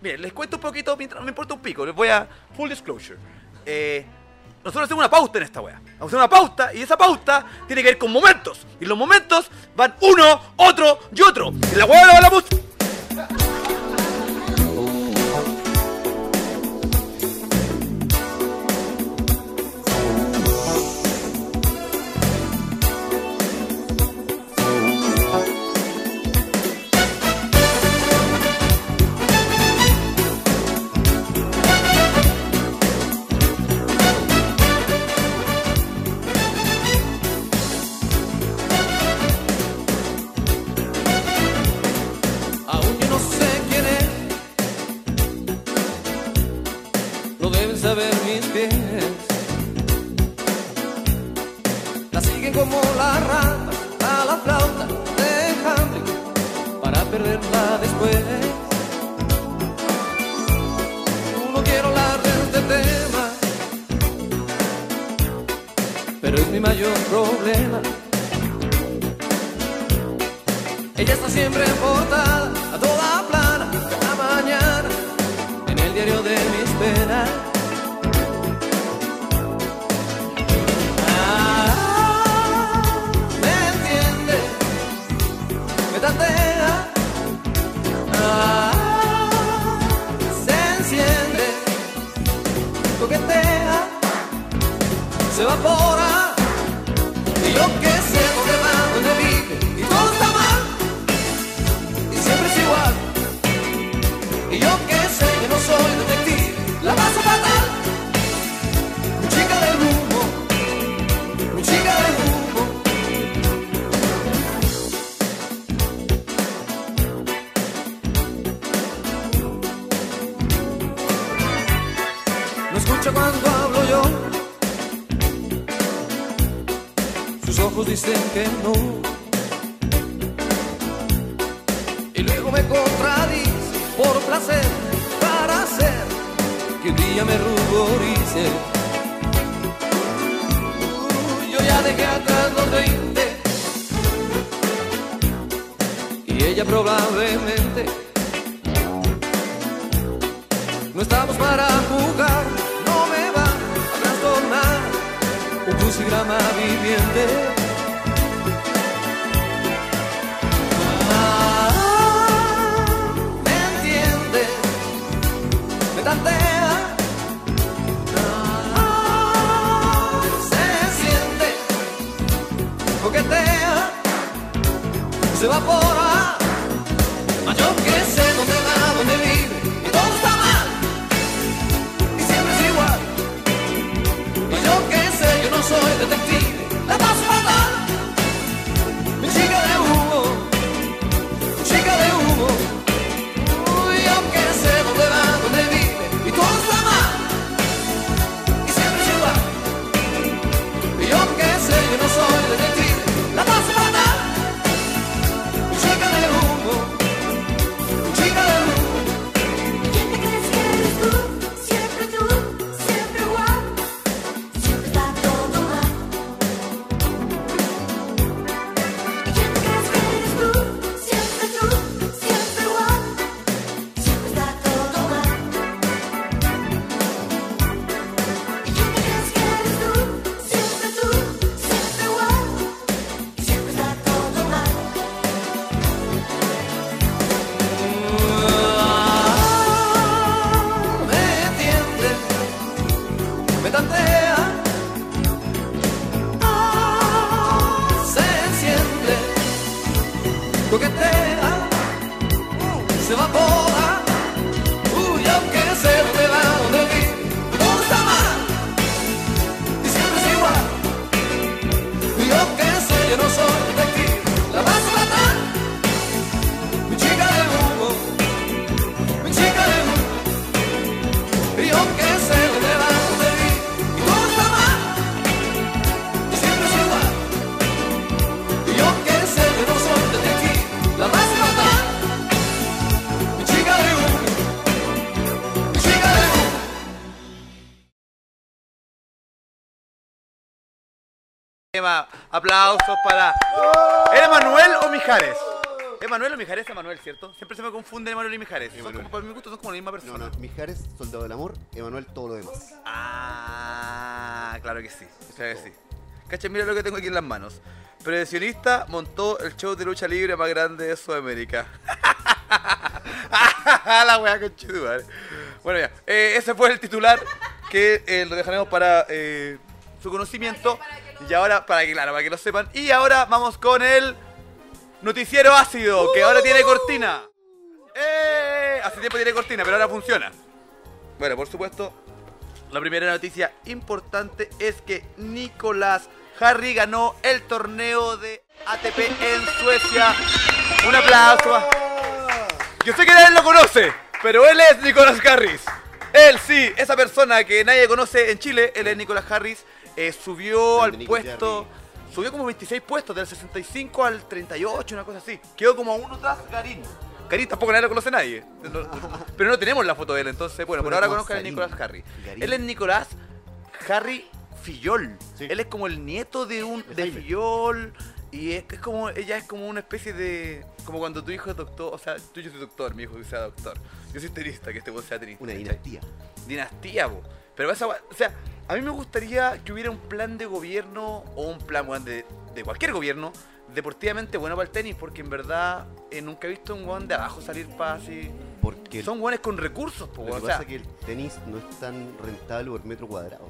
Miren, les cuento un poquito mientras no me importa un pico, les voy a full disclosure. Eh, nosotros hacemos una pauta en esta wea. Vamos a hacer una pauta y esa pauta tiene que ver con momentos. Y los momentos van uno, otro y otro. Y la wea va la música. Dicen que no. Aplausos para. ¿Era Manuel o Mijares? ¿Emanuel o Mijares? Emanuel, ¿cierto? Siempre se me confunde Emanuel y Mijares. Son como, para mi gusto son como la misma No, persona. no, Mijares, Soldado del Amor, Emanuel, todo lo demás. Ah, claro que sí. Claro que sí. Cacha, mira lo que tengo aquí en las manos. Prevencionista montó el show de lucha libre más grande de Sudamérica. la weá con Bueno, ya. eh, ese fue el titular que eh, lo dejaremos para eh, su conocimiento. Y ahora, para que, claro, para que lo sepan. Y ahora vamos con el noticiero ácido, que ahora tiene cortina. ¡Eh! Hace tiempo tiene cortina, pero ahora funciona. Bueno, por supuesto, la primera noticia importante es que Nicolás Harry ganó el torneo de ATP en Suecia. Un aplauso. Yo sé que nadie lo conoce, pero él es Nicolás Harris. Él sí, esa persona que nadie conoce en Chile, él es Nicolás Harris, eh, subió al puesto, subió como 26 puestos, del 65 al 38, una cosa así. Quedó como a uno tras Garín. Garín tampoco nadie lo conoce nadie. Pero no tenemos la foto de él, entonces, bueno, por ahora como conozcan a. Nicolás Harry. Garín. Él es Nicolás Harry Fillol. Él es como el nieto de un de Fillol. Y es, es como, ella es como una especie de. Como cuando tu hijo es doctor. O sea, tú yo soy doctor, mi hijo que sea doctor. Yo soy tenista, que este vos sea tenista. Una dinastía. Dinastía, po. Pero esa, o sea, a mí me gustaría que hubiera un plan de gobierno o un plan de, de cualquier gobierno deportivamente bueno para el tenis, porque en verdad eh, nunca he visto un guan de abajo salir para así. Porque Son guanes con recursos, po, Lo que o pasa sea, es que el tenis no es tan rentable por metro cuadrado.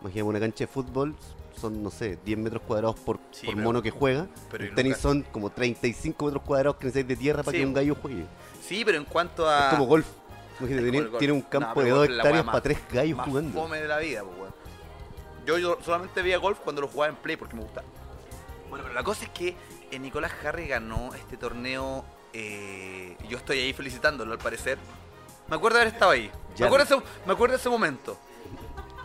Imagínate una cancha de fútbol, son, no sé, 10 metros cuadrados por, Sí, por pero- mono que juega. pero el tenis nunca- son como 35 metros cuadrados que necesitas de tierra para Sí. que un gallo juegue. Sí, pero en cuanto a. Es como golf. Imagínate, tiene, un campo de 2 golf es la hectáreas para más- 3 gallos más jugando. fome de la vida, pues, weón. Yo, yo solamente veía golf cuando lo jugaba en Play porque me gustaba. Bueno, pero la cosa es que eh, Nicolás Harry ganó este torneo. eh, yo estoy ahí felicitándolo al parecer. Me acuerdo de haber estado ahí. Me acuerdo, de ese, me acuerdo de ese momento.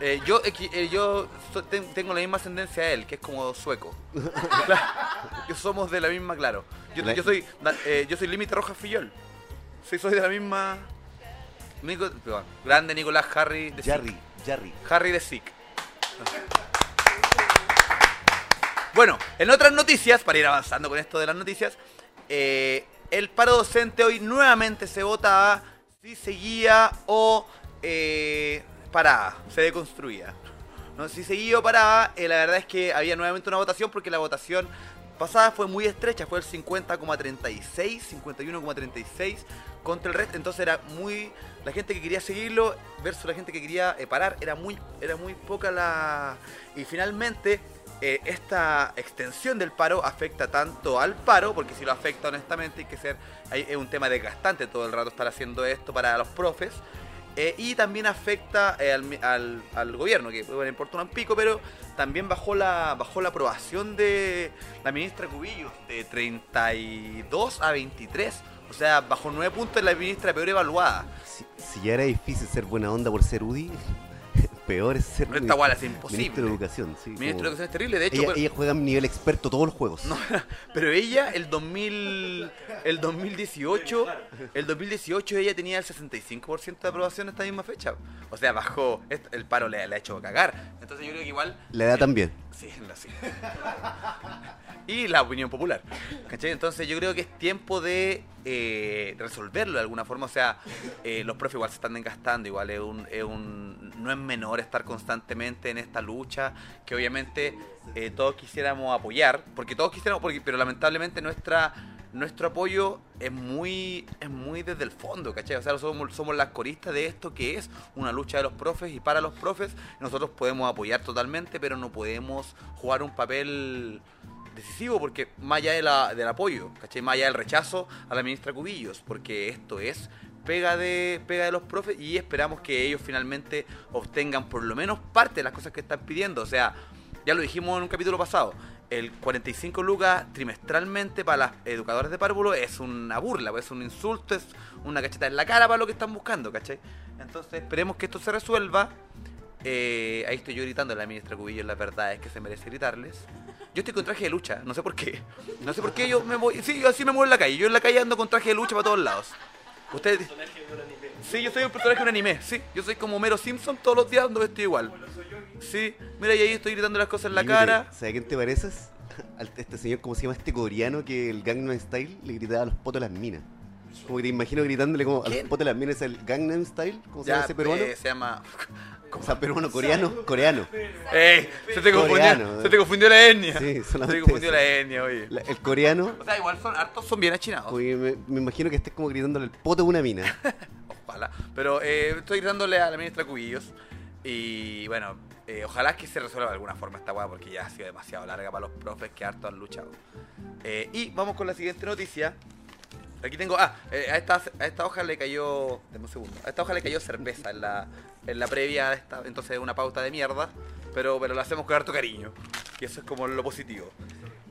Eh, yo eh, yo so- ten- tengo la misma ascendencia a él, que es como sueco. Claro, yo somos de la misma, claro. Yo, soy eh, yo soy límite roja Fillol. Soy, soy de la misma. Nico- grande Nicolás Harry de Jarry, Sick. Jarry. Harry de Sick. Bueno, en otras noticias, para ir avanzando con esto de las noticias, eh, el paro docente hoy nuevamente se vota a si seguía o eh, paraba, se deconstruía. ¿no? Si seguía o paraba, eh, la verdad es que había nuevamente una votación porque la votación pasada fue muy estrecha, fue el 50,36, 51,36 contra el resto, entonces era muy la gente que quería seguirlo versus la gente que quería eh, parar, era muy era muy poca la y finalmente eh, esta extensión del paro afecta tanto al paro, porque si lo afecta honestamente hay que ser, es un tema desgastante todo el rato estar haciendo esto para los profes, eh, y también afecta eh, al, al- gobierno, que bueno, importa un pico, pero también bajó la, bajó la aprobación de la ministra Cubillos de 32 a 23. O sea, bajó 9 puntos la ministra peor evaluada. Si, si ya era difícil ser buena onda por ser UDI, peor es ser Esta ministro- guala es imposible. Ministro de Educación. Sí, Ministro de Educación es terrible, de hecho, Ella, juega a nivel experto todos los juegos. No, pero ella, el 2000, el 2018, el 2018 ella tenía el 65% de aprobación esta misma fecha. O sea, bajó, el paro le, le ha hecho cagar. Entonces yo creo que igual... La edad también. Sí, la sí. Y la opinión popular. ¿Cachai? Entonces yo creo que es tiempo de eh, resolverlo de alguna forma. O sea, eh, los profes igual se están desgastando, igual es un, es un- no es menor estar constantemente en esta lucha que obviamente eh, todos quisiéramos apoyar, porque todos quisiéramos, pero lamentablemente nuestra nuestro apoyo es muy es muy desde el fondo, ¿cachai? O sea, somos, somos las coristas de esto que es una lucha de los profes y para los profes nosotros podemos apoyar totalmente, pero no podemos jugar un papel decisivo porque más allá del apoyo, ¿cachai? Más allá del rechazo a la ministra Cubillos, porque esto es pega de pega de los profes y esperamos que ellos finalmente obtengan por lo menos parte de las cosas que están pidiendo, o sea, ya lo dijimos en un capítulo pasado, el 45 lucas trimestralmente para las educadoras de párvulo es una burla, pues, es un insulto, es una cacheta en la cara para lo que están buscando, ¿cachai? Entonces esperemos que esto se resuelva. Eh, ahí estoy yo gritando a la ministra Cubillos, la verdad es que se merece gritarles. Yo estoy con traje de lucha, no sé por qué. No sé por qué yo me voy. Sí, yo así me muevo en la calle. Yo en la calle ando con traje de lucha para todos lados. Ustedes. Sí, yo soy un personaje de un anime. Sí, yo soy como Mero Simpson todos los días ando vestido igual. Sí, mira, y ahí estoy gritando las cosas en la Límite, cara. ¿Sabes a quién te pareces? Al- este señor, ¿cómo se llama este coreano que el Gangnam Style le gritaba a los potos a las minas? Como que te imagino gritándole como a los potos a las minas el Gangnam Style, ¿cómo se llama ese peruano? eh, se llama. O sea, peruano, coreano, coreano. ¡Ey! Se te confundió, Coreano, se te confundió la etnia. Sí, se te confundió eso. la etnia, oye. La- el coreano, O sea, igual son hartos, son bien achinados. porque me, me imagino que estés como gritándole el poto a una mina. Ojalá. Pero eh, estoy gritándole a la ministra Cubillos. Y bueno, eh, ojalá que se resuelva de alguna forma esta weá porque ya ha sido demasiado larga para los profes que harto han luchado. Eh, y vamos con la siguiente noticia. Aquí tengo. Ah, eh, a, esta, a esta hoja le cayó. Deme un segundo. A esta hoja le cayó cerveza en la, en la previa. de Esta, entonces es una pauta de mierda. Pero, pero la hacemos con harto cariño. Y eso es como lo positivo.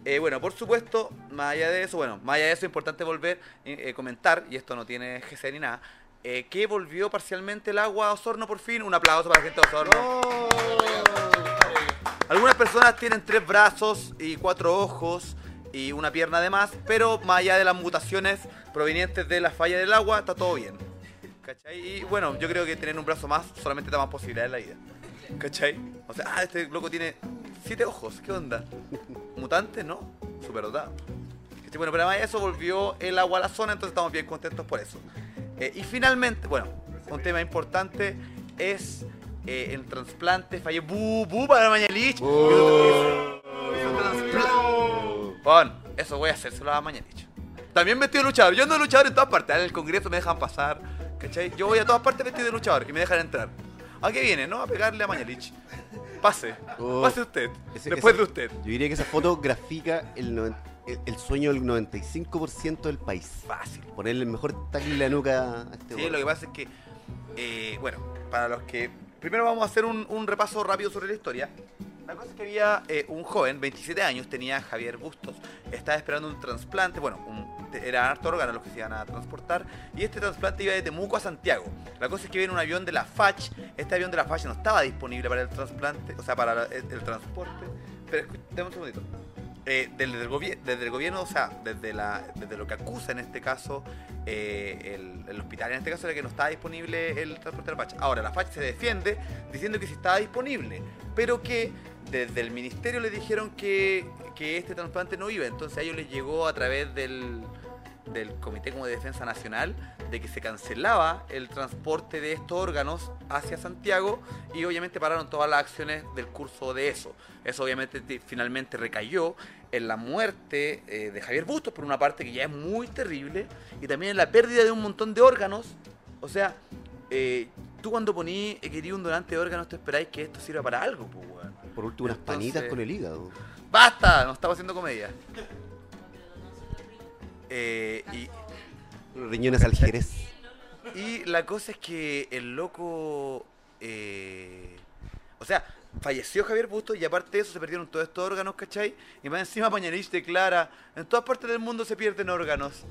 Eh, bueno, por supuesto, más allá de eso, bueno, más allá de eso, es importante volver a comentar, y esto no tiene GC ni nada, eh, que volvió parcialmente el agua a Osorno por fin. Un aplauso para la gente de Osorno. Algunas personas tienen tres brazos y cuatro ojos y una pierna de más, pero más allá de las mutaciones provenientes de la falla del agua, está todo bien. ¿Cachai? Y bueno, yo creo que tener un brazo más solamente da más posibilidades en la vida. ¿Cachai? O sea, ah, este loco tiene siete ojos, ¿qué onda? ¿Mutante? No, superdotado. ¿Cachai? Bueno, pero además de eso volvió el agua a la zona, entonces estamos bien contentos por eso. Eh, y finalmente, bueno, un tema importante es eh, el trasplante. Fallé bu, bu para Mañalich. Bueno, eso voy a hacérselo a Mañalich. También vestido de luchador. Yo ando de luchador en todas partes. En el congreso me dejan pasar. ¿Cachai? Yo voy a todas partes vestido de luchador y me dejan entrar. ¿A qué viene? No, a pegarle a Mañalich. Pase. Oh, Pase usted. ese- Después de usted. Yo diría que esa foto grafica el, el, el sueño del 95% del país. Fácil. Ponerle el mejor tackle en la nuca a este Sí, lo que pasa es que, eh, bueno, para los que... Primero vamos a hacer un, un repaso rápido sobre la historia. La cosa es que había eh, un joven, 27 años, tenía Javier Bustos. Estaba esperando un trasplante, bueno, eran hartos órganos los que se iban a transportar, y este trasplante iba de Temuco a Santiago. La cosa es que viene un avión de la FACH, este avión de la FACH no estaba disponible para el trasplante, o sea, para el, transporte. Pero escu- dame un segundito. Eh, del gobier- desde el gobierno, o sea, desde, la, desde lo que acusa en este caso eh, el, el hospital, en este caso era que no estaba disponible el transporte de la FACH. Ahora, la FACH se defiende diciendo que sí estaba disponible, pero que desde el ministerio le dijeron que, que este trasplante no iba, entonces a ellos les llegó a través del, del Comité como de Defensa Nacional de que se cancelaba el transporte de estos órganos hacia Santiago y obviamente pararon todas las acciones del curso de eso. Eso obviamente finalmente recayó en la muerte eh, de Javier Bustos por una parte que ya es muy terrible y también en la pérdida de un montón de órganos. O sea, eh, tú cuando poní eh, querí un donante de órganos te esperáis que esto sirva para algo, pues, weón. Por último, unas panitas con el hígado. ¡Basta! No estamos haciendo comedia. Eh, y, Riñones al jerez. y la cosa es que el loco. eh, o sea, falleció Javier Bustos y aparte de eso se perdieron todos estos órganos, ¿cachai? Y más encima Pañalich declara: en todas partes del mundo se pierden órganos.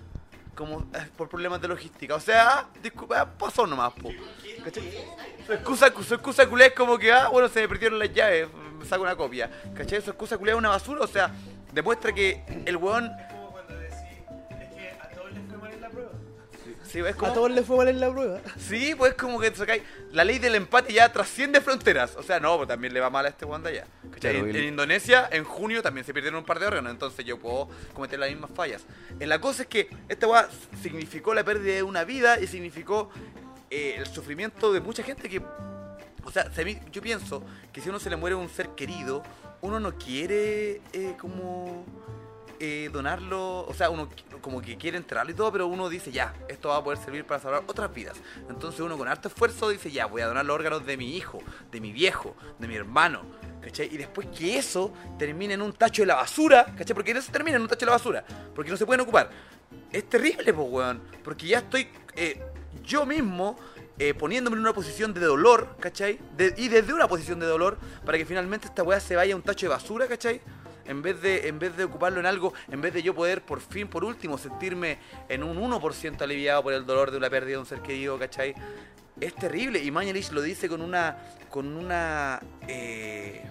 Como eh, por problemas de logística. O sea, disculpa, pasó nomás, po. ¿Cachai? Su excusa, excusa culé es como que, ah, bueno, se me perdieron las llaves, saco una copia. ¿Cachai? Su excusa culé es una basura, o sea, demuestra que el weón. Sí, es como... A todos les fue mal en la prueba. Sí, pues como que sacáis. La ley del empate ya trasciende fronteras. O sea, no, pues también le va mal a este Wanda ya. En, el- en Indonesia, en junio, también se perdieron un par de órganos. Entonces yo puedo cometer las mismas fallas. En la cosa es que esta weá significó la pérdida de una vida y significó eh, el sufrimiento de mucha gente que. O sea, yo pienso que si a uno se le muere un ser querido, uno no quiere eh, como eh, donarlo, o sea, uno como que quiere enterrarlo y todo, pero uno dice, ya, esto va a poder servir para salvar otras vidas. Entonces uno con harto esfuerzo dice, ya, voy a donar los órganos de mi hijo, de mi viejo, de mi hermano. ¿Cachai? Y después que eso termine en un tacho de la basura, ¿cachai? Porque eso termina en un tacho de la basura, porque no se pueden ocupar. Es terrible, pues, weón, porque ya estoy eh, yo mismo eh, poniéndome en una posición de dolor, ¿cachai? De- y desde una posición de dolor, para que finalmente esta weá se vaya a un tacho de basura, ¿cachai? En vez, de, en vez de ocuparlo en algo, en vez de yo poder por fin, por último, sentirme en un 1% aliviado por el dolor de una pérdida de un ser querido, ¿cachai? Es terrible. Y Mañalich lo dice con una. con una. eh,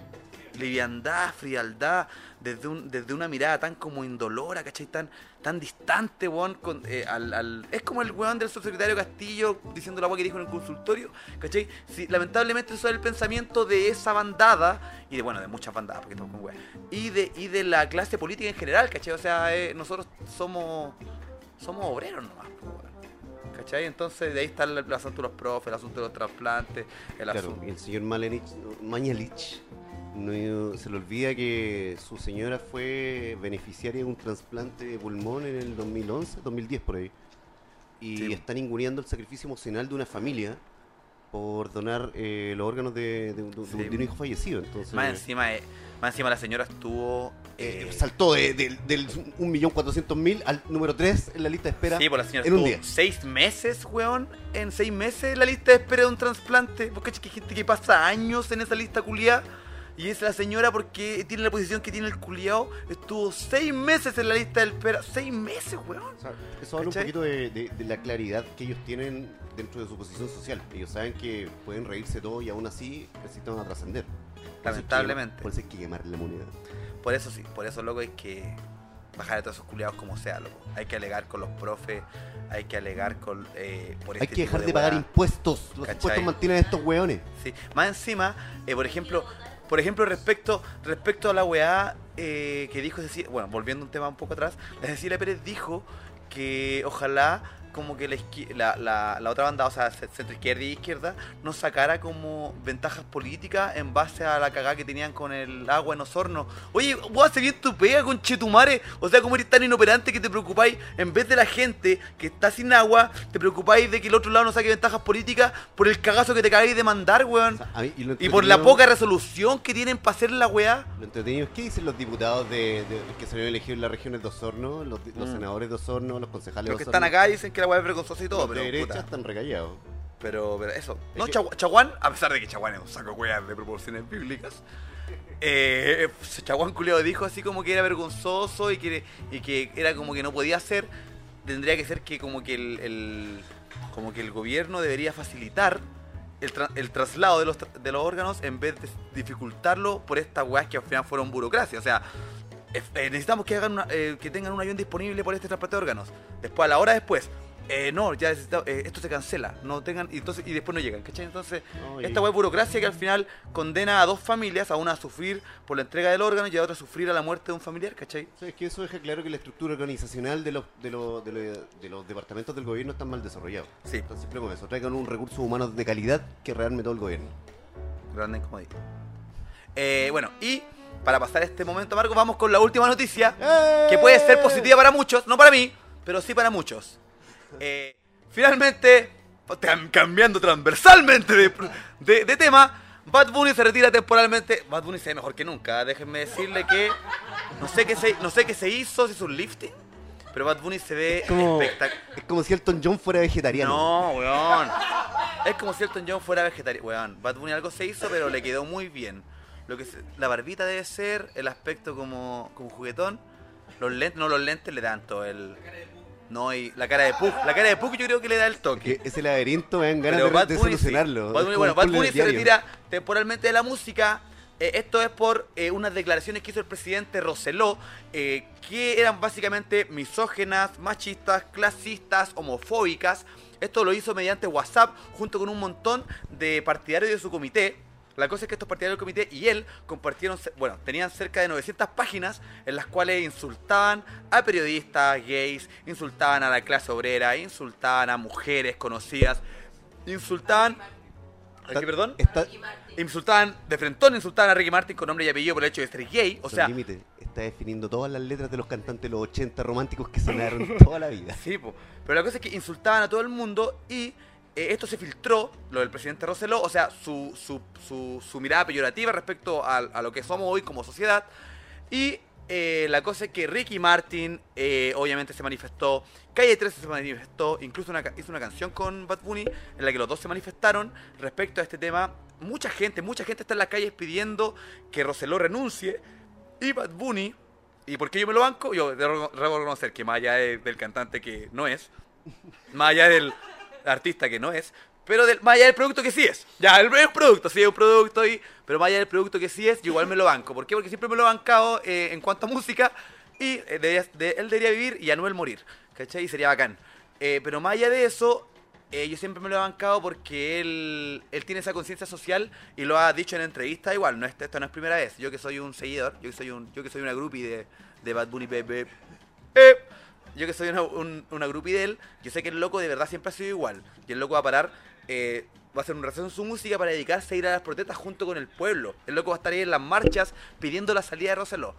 liviandad, frialdad, desde, un, desde una mirada tan como indolora, ¿cachai? Tan, tan distante, weón. Con, eh, al, al- es como el weón del subsecretario Castillo diciendo la weá que dijo en el consultorio, ¿cachai? Lamentablemente eso es el pensamiento de esa bandada, y de, bueno, de muchas bandadas, porque estamos con weá, y de, y de la clase política en general, ¿cachai? O sea, eh, nosotros somos, somos obreros nomás, po, weón. ¿Cachai? Entonces de ahí está el, el asunto de los profes, el asunto de los trasplantes, el Claro, asunto... y el señor Malenich, Mañalich no, se le olvida que su señora fue beneficiaria de un trasplante de pulmón en el 2011, 2010 por ahí. Y Sí. está ninguneando el sacrificio emocional de una familia por donar eh, los órganos de, de- de- Sí. de un hijo fallecido. Entonces, Más encima, eh, más encima la señora estuvo... eh, eh, saltó de, de- del 1.400.000 al número 3 en la lista de espera Sí, por la señora en un estuvo día. seis meses, weón. En seis meses la lista de espera de un trasplante. Porque hay gente que pasa años en esa lista culiada. Y es la señora porque tiene la posición que tiene el culiao. Estuvo seis meses en la lista de espera. Seis meses, weón. Eso habla un poquito de, de- de la claridad que ellos tienen dentro de su posición social. Ellos saben que pueden reírse todo y aún así trascender. Eso hay que- Lamentablemente. Por eso hay que quemar la moneda. Por eso sí, por eso, loco, hay que bajar a todos esos culiados como sea, loco. Hay que alegar con los profes, hay que alegar con. eh, por Hay este que dejar de pagar impuestos. Los ¿Cachai? impuestos mantienen a estos hueones. Sí. Más encima, eh, por ejemplo, por ejemplo, respecto, respecto a la weá eh, que dijo Cecilia, bueno, volviendo un tema un poco atrás, Cecilia Pérez dijo que ojalá como que la, la, la, la otra banda, o sea, ce- centro izquierda y izquierda, no sacara como ventajas políticas en base a la cagada que tenían con el agua en Osorno. Oye, vos haces bien tu pega con Chetumare. O sea, como eres tan inoperante que te preocupáis, en vez de la gente que está sin agua, te preocupáis de que el otro lado no saque ventajas políticas por el cagazo que te cagáis de mandar, weón. Mí- y, por la poca resolución que tienen para hacer la weá. Lo entretenido es qué dicen los diputados de, de- que salieron elegidos en las regiones de Osorno, los, los Mm. senadores de Osorno, los concejales Los de que Osorno. están acá dicen que la weá es vergonzosa y todo, los pero. de derecha puta. están recallados. Pero, pero eso. Es No, que- Chaguán, a pesar de que Chaguán es un saco weá de proporciones bíblicas. Eh, Chaguán Culeado dijo así como que era vergonzoso y que, y que era como que no podía ser. tendría que ser que como que el, el- como que el gobierno debería facilitar el, tra- el traslado de los, tra- de los órganos en vez de dificultarlo por estas weas que al final fueron burocracia. O sea, eh, necesitamos que hagan una- eh, que tengan un avión disponible por este transporte de órganos. Después, a la hora después, eh, no, ya eh, esto se cancela, no tengan, y entonces, y después no llegan, ¿cachai? Entonces, esta es burocracia que al final condena a dos familias, a una a sufrir por la entrega del órgano y a otra a sufrir a la muerte de un familiar, ¿cachai? ¿Sabes que Eso deja claro que la estructura organizacional de los, de los, de los, de los departamentos del gobierno está mal desarrollado. Sí. Entonces, con eso. Traigan un recurso humano de calidad que realmente todo el gobierno. Grande incomodidad. Eh, bueno, y para pasar este momento amargo, vamos con la última noticia, que puede ser positiva para muchos, no para mí, pero sí para muchos. Eh, finalmente, cam- cambiando transversalmente de, de- de tema, Bad Bunny se retira temporalmente. Bad Bunny se ve mejor que nunca, déjenme decirle que no sé qué se, no sé qué se hizo, si es un lifting, pero Bad Bunny se ve Como, espectacular. es como si Elton John fuera vegetariano. No, weón. Es como si Elton John fuera vegetariano. Weón, Bad Bunny algo se hizo, pero le quedó muy bien. Lo que se- la barbita debe ser, el aspecto como, como juguetón. Los lentes, no los lentes le dan todo el. No, y la cara de Puck. La cara de Puck yo creo que le da el toque. Que ese laberinto me dan ganas Pero de, Bad de Bunny sí. solucionarlo. Bad Bunny, bueno, Bad Bunny se retira temporalmente de la música. Eh, esto es por eh, unas declaraciones que hizo el presidente Roseló, eh, que eran básicamente misógenas, machistas, clasistas, homofóbicas. Esto lo hizo mediante WhatsApp junto con un montón de partidarios de su comité. La cosa es que estos partidarios del comité y él compartieron, bueno, tenían cerca de 900 páginas en las cuales insultaban a periodistas gays, insultaban a la clase obrera, insultaban a mujeres conocidas, insultaban... ¿A qué, perdón? Insultaban de frentón, insultaban a Ricky Martin con nombre y apellido por el hecho de ser gay. O sea, Límite está definiendo todas las letras de los cantantes de los 80 románticos que sonaron toda la vida. Sí, po. pero la cosa es que insultaban a todo el mundo y eh, esto se filtró, lo del presidente Roseló, o sea, su, su, su, mirada peyorativa respecto a, lo que somos hoy como sociedad. Y eh, la cosa es que Ricky Martin eh, obviamente se manifestó, Calle 13 se manifestó, incluso una hizo una canción con Bad Bunny en la que los dos se manifestaron respecto a este tema. Mucha gente, mucha gente está en las calles pidiendo que Roseló renuncie y Bad Bunny, ¿y por qué yo me lo banco? Yo debo reconocer que más allá de- del cantante que no es, más allá del artista que no es, pero del, más allá del producto que sí es. Ya, el, un producto, sí es un producto, y, pero más allá del producto que sí es, yo igual me lo banco. ¿Por qué? Porque siempre me lo he bancado eh, en cuanto a música y eh, de- él debería vivir y Anuel morir, ¿cachai? Y sería bacán. Eh, pero más allá de eso, yo siempre me lo he bancado porque él, él tiene esa conciencia social y lo ha dicho en entrevistas igual, no es, esto no es primera vez. Yo que soy un seguidor, yo que soy, un, yo que soy una groupie de, de Bad Bunny Bebe, eh, yo que soy una, un- una groupie de él, yo sé que el loco de verdad siempre ha sido igual. Y el loco va a parar, eh, va a hacer un receso en su música para dedicarse a ir a las protestas junto con el pueblo. El loco va a estar ahí en las marchas pidiendo la salida de Roseló.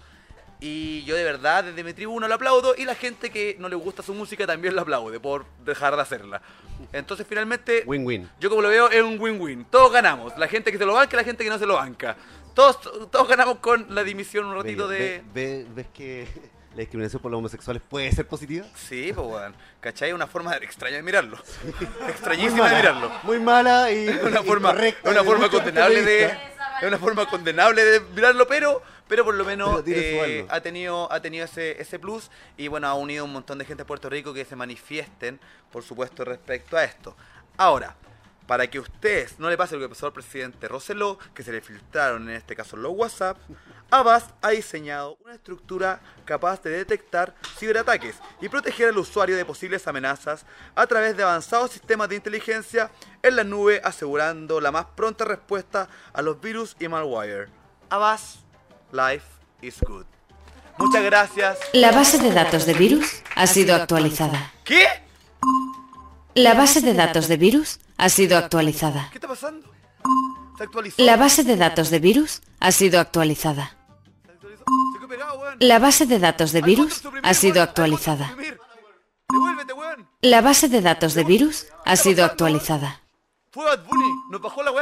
Y yo de verdad desde mi tribuna lo aplaudo y la gente que no le gusta su música también lo aplaude por dejar de hacerla. Entonces finalmente Win-win. yo como lo veo es un win-win. Todos ganamos. La gente que se lo banca y la gente que no se lo banca. Todos, todos ganamos con la dimisión un ratito de... ve- ve- ¿Ves que la discriminación por los homosexuales puede ser positiva? Sí, pues weón. ¿Cachai? Una forma extraña de mirarlo. Extrañísima mala, de mirarlo. Muy mala y una forma, incorrecta una forma condenable de es una forma condenable de mirarlo, pero, pero por lo menos eh, ha tenido, ha tenido ese, ese plus y bueno, ha unido un montón de gente de Puerto Rico que se manifiesten, por supuesto, respecto a esto. Ahora, para que a ustedes no le pase lo que pasó al presidente Roseló, que se le filtraron en este caso los WhatsApp, Avast ha diseñado una estructura capaz de detectar ciberataques y proteger al usuario de posibles amenazas a través de avanzados sistemas de inteligencia en la nube, asegurando la más pronta respuesta a los virus y malware. Avast, life is good. Muchas gracias. La base de datos de virus ha sido actualizada. ¿Qué? La base de datos de virus ha sido actualizada. ¿Qué está pasando? La base de datos de virus ha sido actualizada. La base de datos de virus ha sido actualizada. La base de datos de virus ha sido actualizada.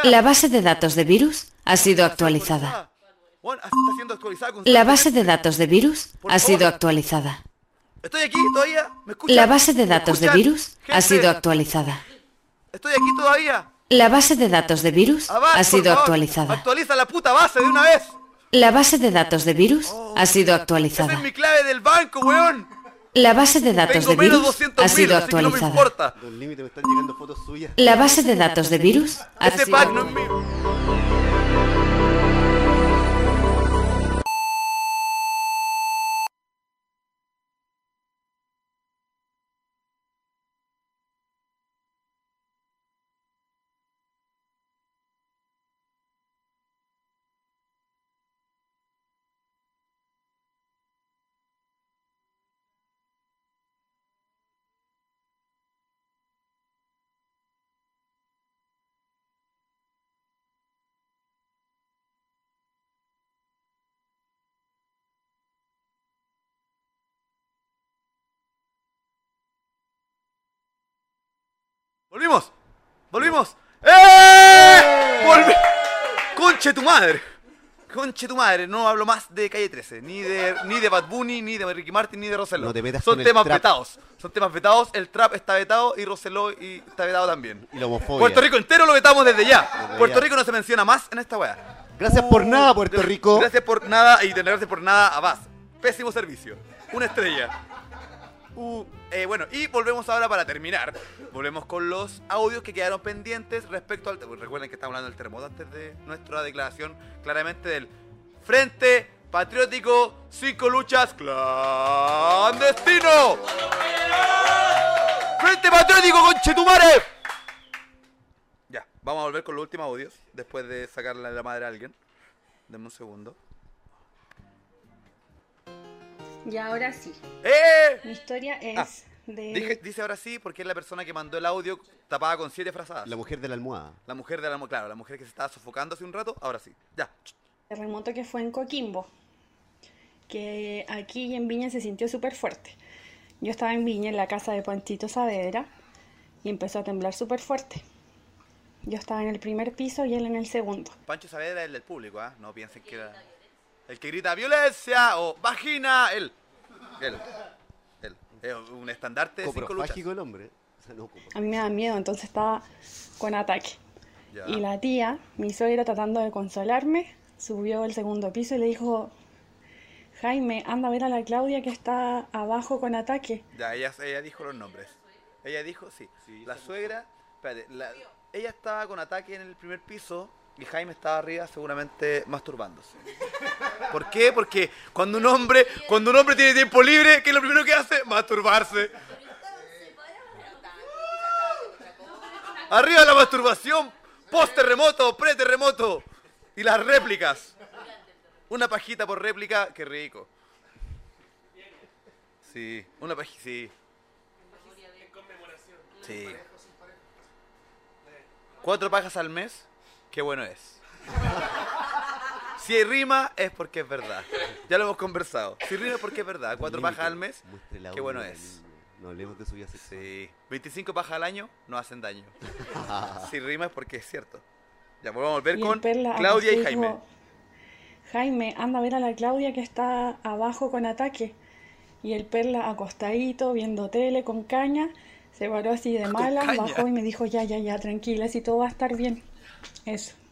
La base de datos de virus ha sido actualizada. La base de datos de virus ha sido actualizada. Estoy aquí todavía. ¿Me escuchan? La base de datos de virus ha Gente, sido actualizada. Estoy aquí todavía. La base de datos de virus Avast, ha sido favor, actualizada. Actualiza la puta base de una vez. La base de datos de virus ha sido Esa actualizada. es mi clave del banco, weón. La base de datos Tengo de virus 200.000, ha sido no actualizada. importa. Los límites me están llegando fotos suyas. La base de datos de virus ha sido pack Volvimos. Volvimos. ¡Eh! Volvi. Conche tu madre. Conche tu madre. No hablo más de Calle 13. Ni de, ni de Bad Bunny, ni de Ricky Martin, ni de Roselo. No te metas Son con el temas trap. vetados. Son temas vetados. El trap está vetado y Roselo y está vetado también. Y la homofobia. Puerto Rico entero lo vetamos desde ya. Desde Puerto ya. Rico no se menciona más en esta weá. Gracias por nada, Puerto Rico. Gracias por nada y gracias por nada a Vaz. Pésimo servicio. Una estrella. Uh, eh, bueno, y volvemos ahora para terminar. Volvemos con los audios que quedaron pendientes respecto al... Recuerden que estamos hablando del terremoto antes de nuestra declaración claramente del Frente Patriótico Cinco Luchas Clandestino. Frente Patriótico, conchetumare. Ya, vamos a volver con los últimos audios después de sacarle la madre a alguien. Denme un segundo. Y ahora sí. ¡Eh! Mi historia es Ah, de... Dije- dice ahora sí porque es la persona que mandó el audio tapada con siete frazadas. La mujer de la almohada. La mujer de la almohada, claro, la mujer que se estaba sofocando hace un rato, ahora sí. Ya. terremoto que fue en Coquimbo, que aquí en Viña se sintió súper fuerte. Yo estaba en Viña, en la casa de Panchito Saavedra, y empezó a temblar súper fuerte. Yo estaba en el primer piso y él en el segundo. Pancho Saavedra es el del público, ¿ah? No piensen que era. El que grita violencia o vagina, él. Él. Él. Es un estandarte de cinco luchas. Coprofágico el hombre. Copro- A mí me da miedo, entonces estaba con ataque. Ya. Y la tía, mi suegra tratando de consolarme, subió al segundo piso y le dijo, Jaime, anda a ver a la Claudia que está abajo con ataque. Ya, ella, ella dijo los nombres. Ella dijo, sí. la suegra, espérate, la- ella estaba con ataque en el primer piso y Jaime estaba arriba seguramente masturbándose. ¿Por qué? Porque cuando un hombre, cuando un hombre tiene tiempo libre, ¿qué es lo primero que hace? Masturbarse. Arriba la masturbación, post terremoto, pre terremoto y las réplicas. Una pajita por réplica, qué rico. Sí, una pajita, sí. Sí. Cuatro pajas al mes, qué bueno es. Si hay rima es porque es verdad. Ya lo hemos conversado. Si rima es porque es verdad. Cuatro Límite. pajas al mes, Muestre qué bueno es. No hablemos de su vida sexual. Sí. 25 pajas al año no hacen daño. Si rima es porque es cierto. Ya volvamos a volver Y el con Perla Claudia y Jaime. Jaime, anda a ver a la Claudia que está abajo con ataque. Y el Perla acostadito, viendo tele con caña, se paró así de mala, caña. bajó y me dijo, ya, ya, ya, tranquila, si todo va a estar bien. Eso.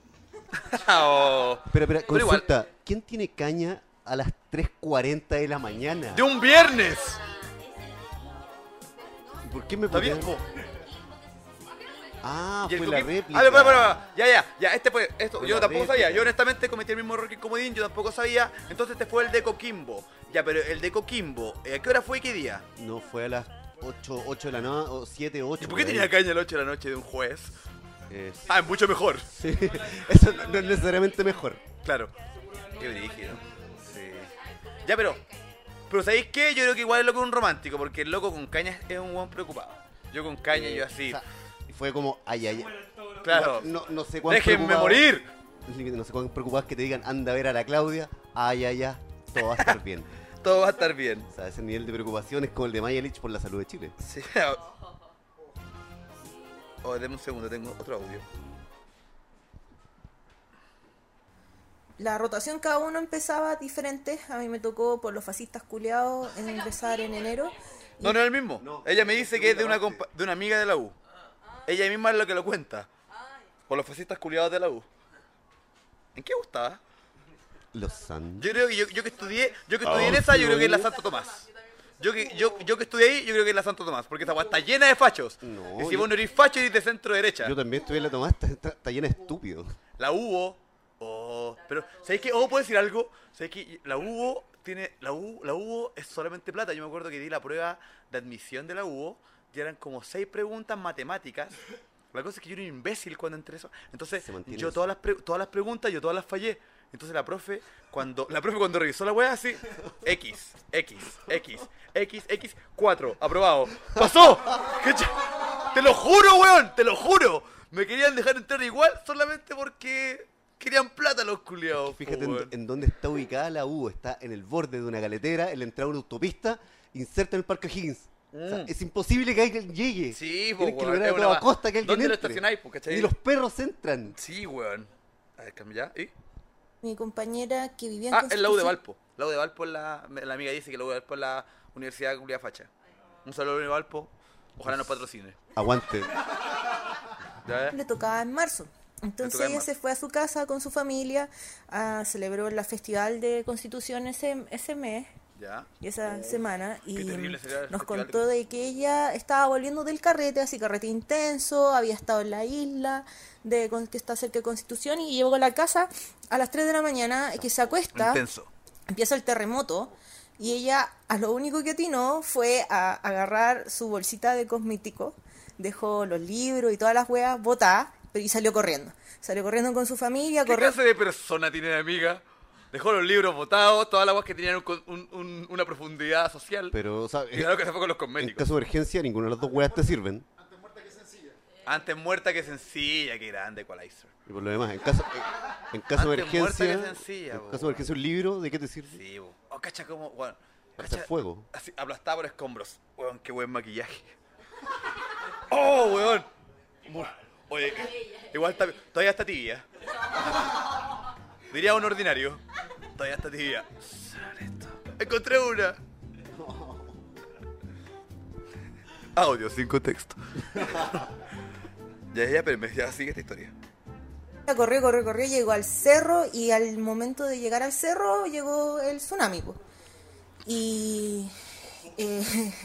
Oh. Pero, pero, Pero igual, consulta, ¿quién tiene caña a las 3.40 de la mañana? de un viernes. ¿Por qué me ¿Está bien? ponían- Ah, fue la réplica. A ver, para, para, para. Ya, ya, ya, este fue, esto, Fue yo tampoco sabía, réplica. yo honestamente cometí el mismo error que el Comodín, yo tampoco sabía, entonces este fue el de Coquimbo. Ya, pero el de Coquimbo, ¿a qué hora fue y qué día? No, fue a las 8, 8 de la noche, o 7, 8. ¿Y por qué tenía caña a las 8 de la noche de un juez? Es... Ah, es mucho mejor. Sí, eso no es necesariamente mejor. Claro. Qué brígido. Sí. Ya, pero. Pero ¿sabéis qué? Yo creo que igual es loco un romántico, porque el loco con caña es un buen preocupado. Yo con caña, Eh, yo así. o sea, fue como, ay, ay. Claro. No, no sé cuán Déjenme preocupado- morir. No sé cuán preocupados que te digan, anda a ver a la Claudia. Ay, ay, ay. Todo va a estar bien. Todo va a estar bien. O sea, ese nivel de preocupación es como el de Mayelich por la salud de Chile. Sí. Oh, deme un segundo, tengo otro audio. La rotación cada uno empezaba diferente. A mí me tocó por los fascistas culiados en empezar en enero. No, no es el mismo. Ella me dice que es de una, compa- de una amiga de la U. Ella misma es lo que lo cuenta. Por los fascistas culiados de la U. ¿En qué gustaba? Los San. Yo creo que yo, yo que estudié, yo que estudié en esa, yo creo que es la Santo Tomás. Yo que, yo, yo que estudié ahí, yo creo que es la Santo Tomás, porque esa weá está llena de fachos. No, y si yo- vos no eres facho, eres de centro derecha. Yo también estuve en la Tomás, está, está- está llena de estúpidos. La UBO. Oh, pero, ¿sabéis qué? Oh, ¿puedo decir algo? ¿Sabéis qué? La UBO tiene. La UBO, la UBO es solamente plata. Yo me acuerdo que di la prueba de admisión de la UBO y eran como seis preguntas matemáticas. La cosa es que yo era un imbécil cuando entré eso. Entonces, mantiene yo eso. todas las, pre- todas las preguntas, yo todas las fallé. Entonces la profe, cuando la profe cuando revisó la wea así, X, X, X, X, X, 4, aprobado. ¡Pasó! Te lo juro, weón, te lo juro. Me querían dejar entrar igual solamente porque querían plata los culiados. Fíjate en, dónde está ubicada la U. Está en el borde de una galetera, en la entrada de una autopista, inserta en el Parque Higgins. O sea, Mm. es imposible que alguien llegue. Sí, po, Tienes que lograr a toda costa que alguien ¿Dónde lo entre. estacionáis, po, cachai? Ni los perros entran. Sí, weón. A ver, cambia. ¿Y? Mi compañera que vivía en Ah, es la U de Valpo. La U de Valpo es la. La amiga dice que la U de Valpo es la Universidad Culia Facha. Un saludo a la U de Valpo. Ojalá nos patrocine. Aguante. Le tocaba en marzo. Entonces ella se fue a su casa con su familia, ah, celebró la Festival de Constitución ese, ese mes Ya. y esa semana y nos contó de que ella estaba volviendo del carrete, así carrete intenso, había estado en la isla de que está cerca de Constitución y llegó a la casa a las 3 de la mañana que se acuesta, Intenso. empieza el terremoto y ella a lo único que atinó fue a agarrar su bolsita de cosméticos, dejó los libros y todas las weas botadas pero y salió corriendo. Salió corriendo con su familia, ¿Qué corrió clase de persona tiene de amiga? Dejó los libros botados, todas las guas que tenían un con- un- un- una profundidad social. Pero, o sea, y claro que se fue con los En cosméticos. caso de emergencia, ninguna de las dos weas te sirven. Antes muerta que sencilla, que grande, Equalizer. Y por lo demás, en caso, en caso de Antes muerta emergencia, que sencilla, en caso de emergencia, un libro, ¿de qué te sirve? Sí, bo. Oh, cacha como, bueno. Hacer fuego. Así, aplastado por escombros. Weón, qué buen maquillaje. ¡Oh, weón! Oye, igual está, todavía está tibia. Diría un ordinario. Todavía está tibia. Encontré una. Audio sin contexto. ya, ya, pero me ya sigue esta historia. Corrió, corrió, corrió, llegó al cerro y al momento de llegar al cerro llegó el tsunami. Y... eh,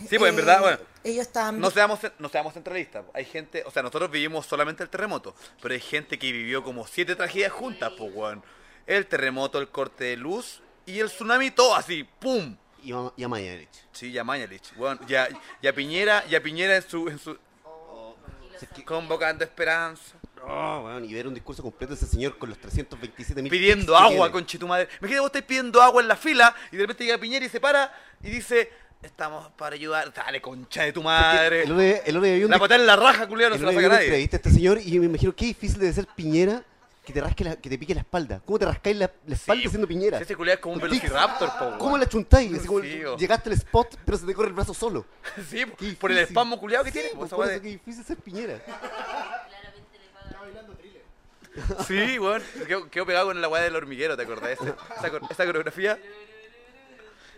Sí, pues en eh, verdad, bueno. Ellos estaban... No seamos, no seamos centralistas. Hay gente, o sea, nosotros vivimos solamente el terremoto, pero hay gente que vivió como siete tragedias juntas, pues, weón. El terremoto, el corte de luz y el tsunami, todo así, ¡pum! Y a, y a Mañalich. Sí, ya Mañalich, weón. Ya, ya Piñera, ya Piñera en su, en su... Convocando esperanza. No, weón, y ver un discurso completo de ese señor con los 327 mil Pidiendo agua, con madre. Me quedé vos estáis pidiendo agua en la fila y de repente llega Piñera y se para y dice, estamos para ayudar. Dale, concha de tu madre. El el un La patada en la raja, culiao, no el se la saca nadie. entrevista a este señor y yo me imagino qué difícil debe ser Piñera que te rasque la, que te pique la espalda. ¿Cómo te rascáis la, la espalda siendo Piñera? Ese culiao es como un Con velociraptor, po, weón. ¿Cómo la chuntáis? Como Sí, llegaste al spot, pero se te corre el brazo solo. Sí, por el espasmo culiado que tiene. Sí, pues, por esa eso weá que difícil ser Piñera. de- Sí, weón. Quedó, quedó pegado con la weá del hormiguero, ¿te acordás? Ese- esa, cor- esa coreografía.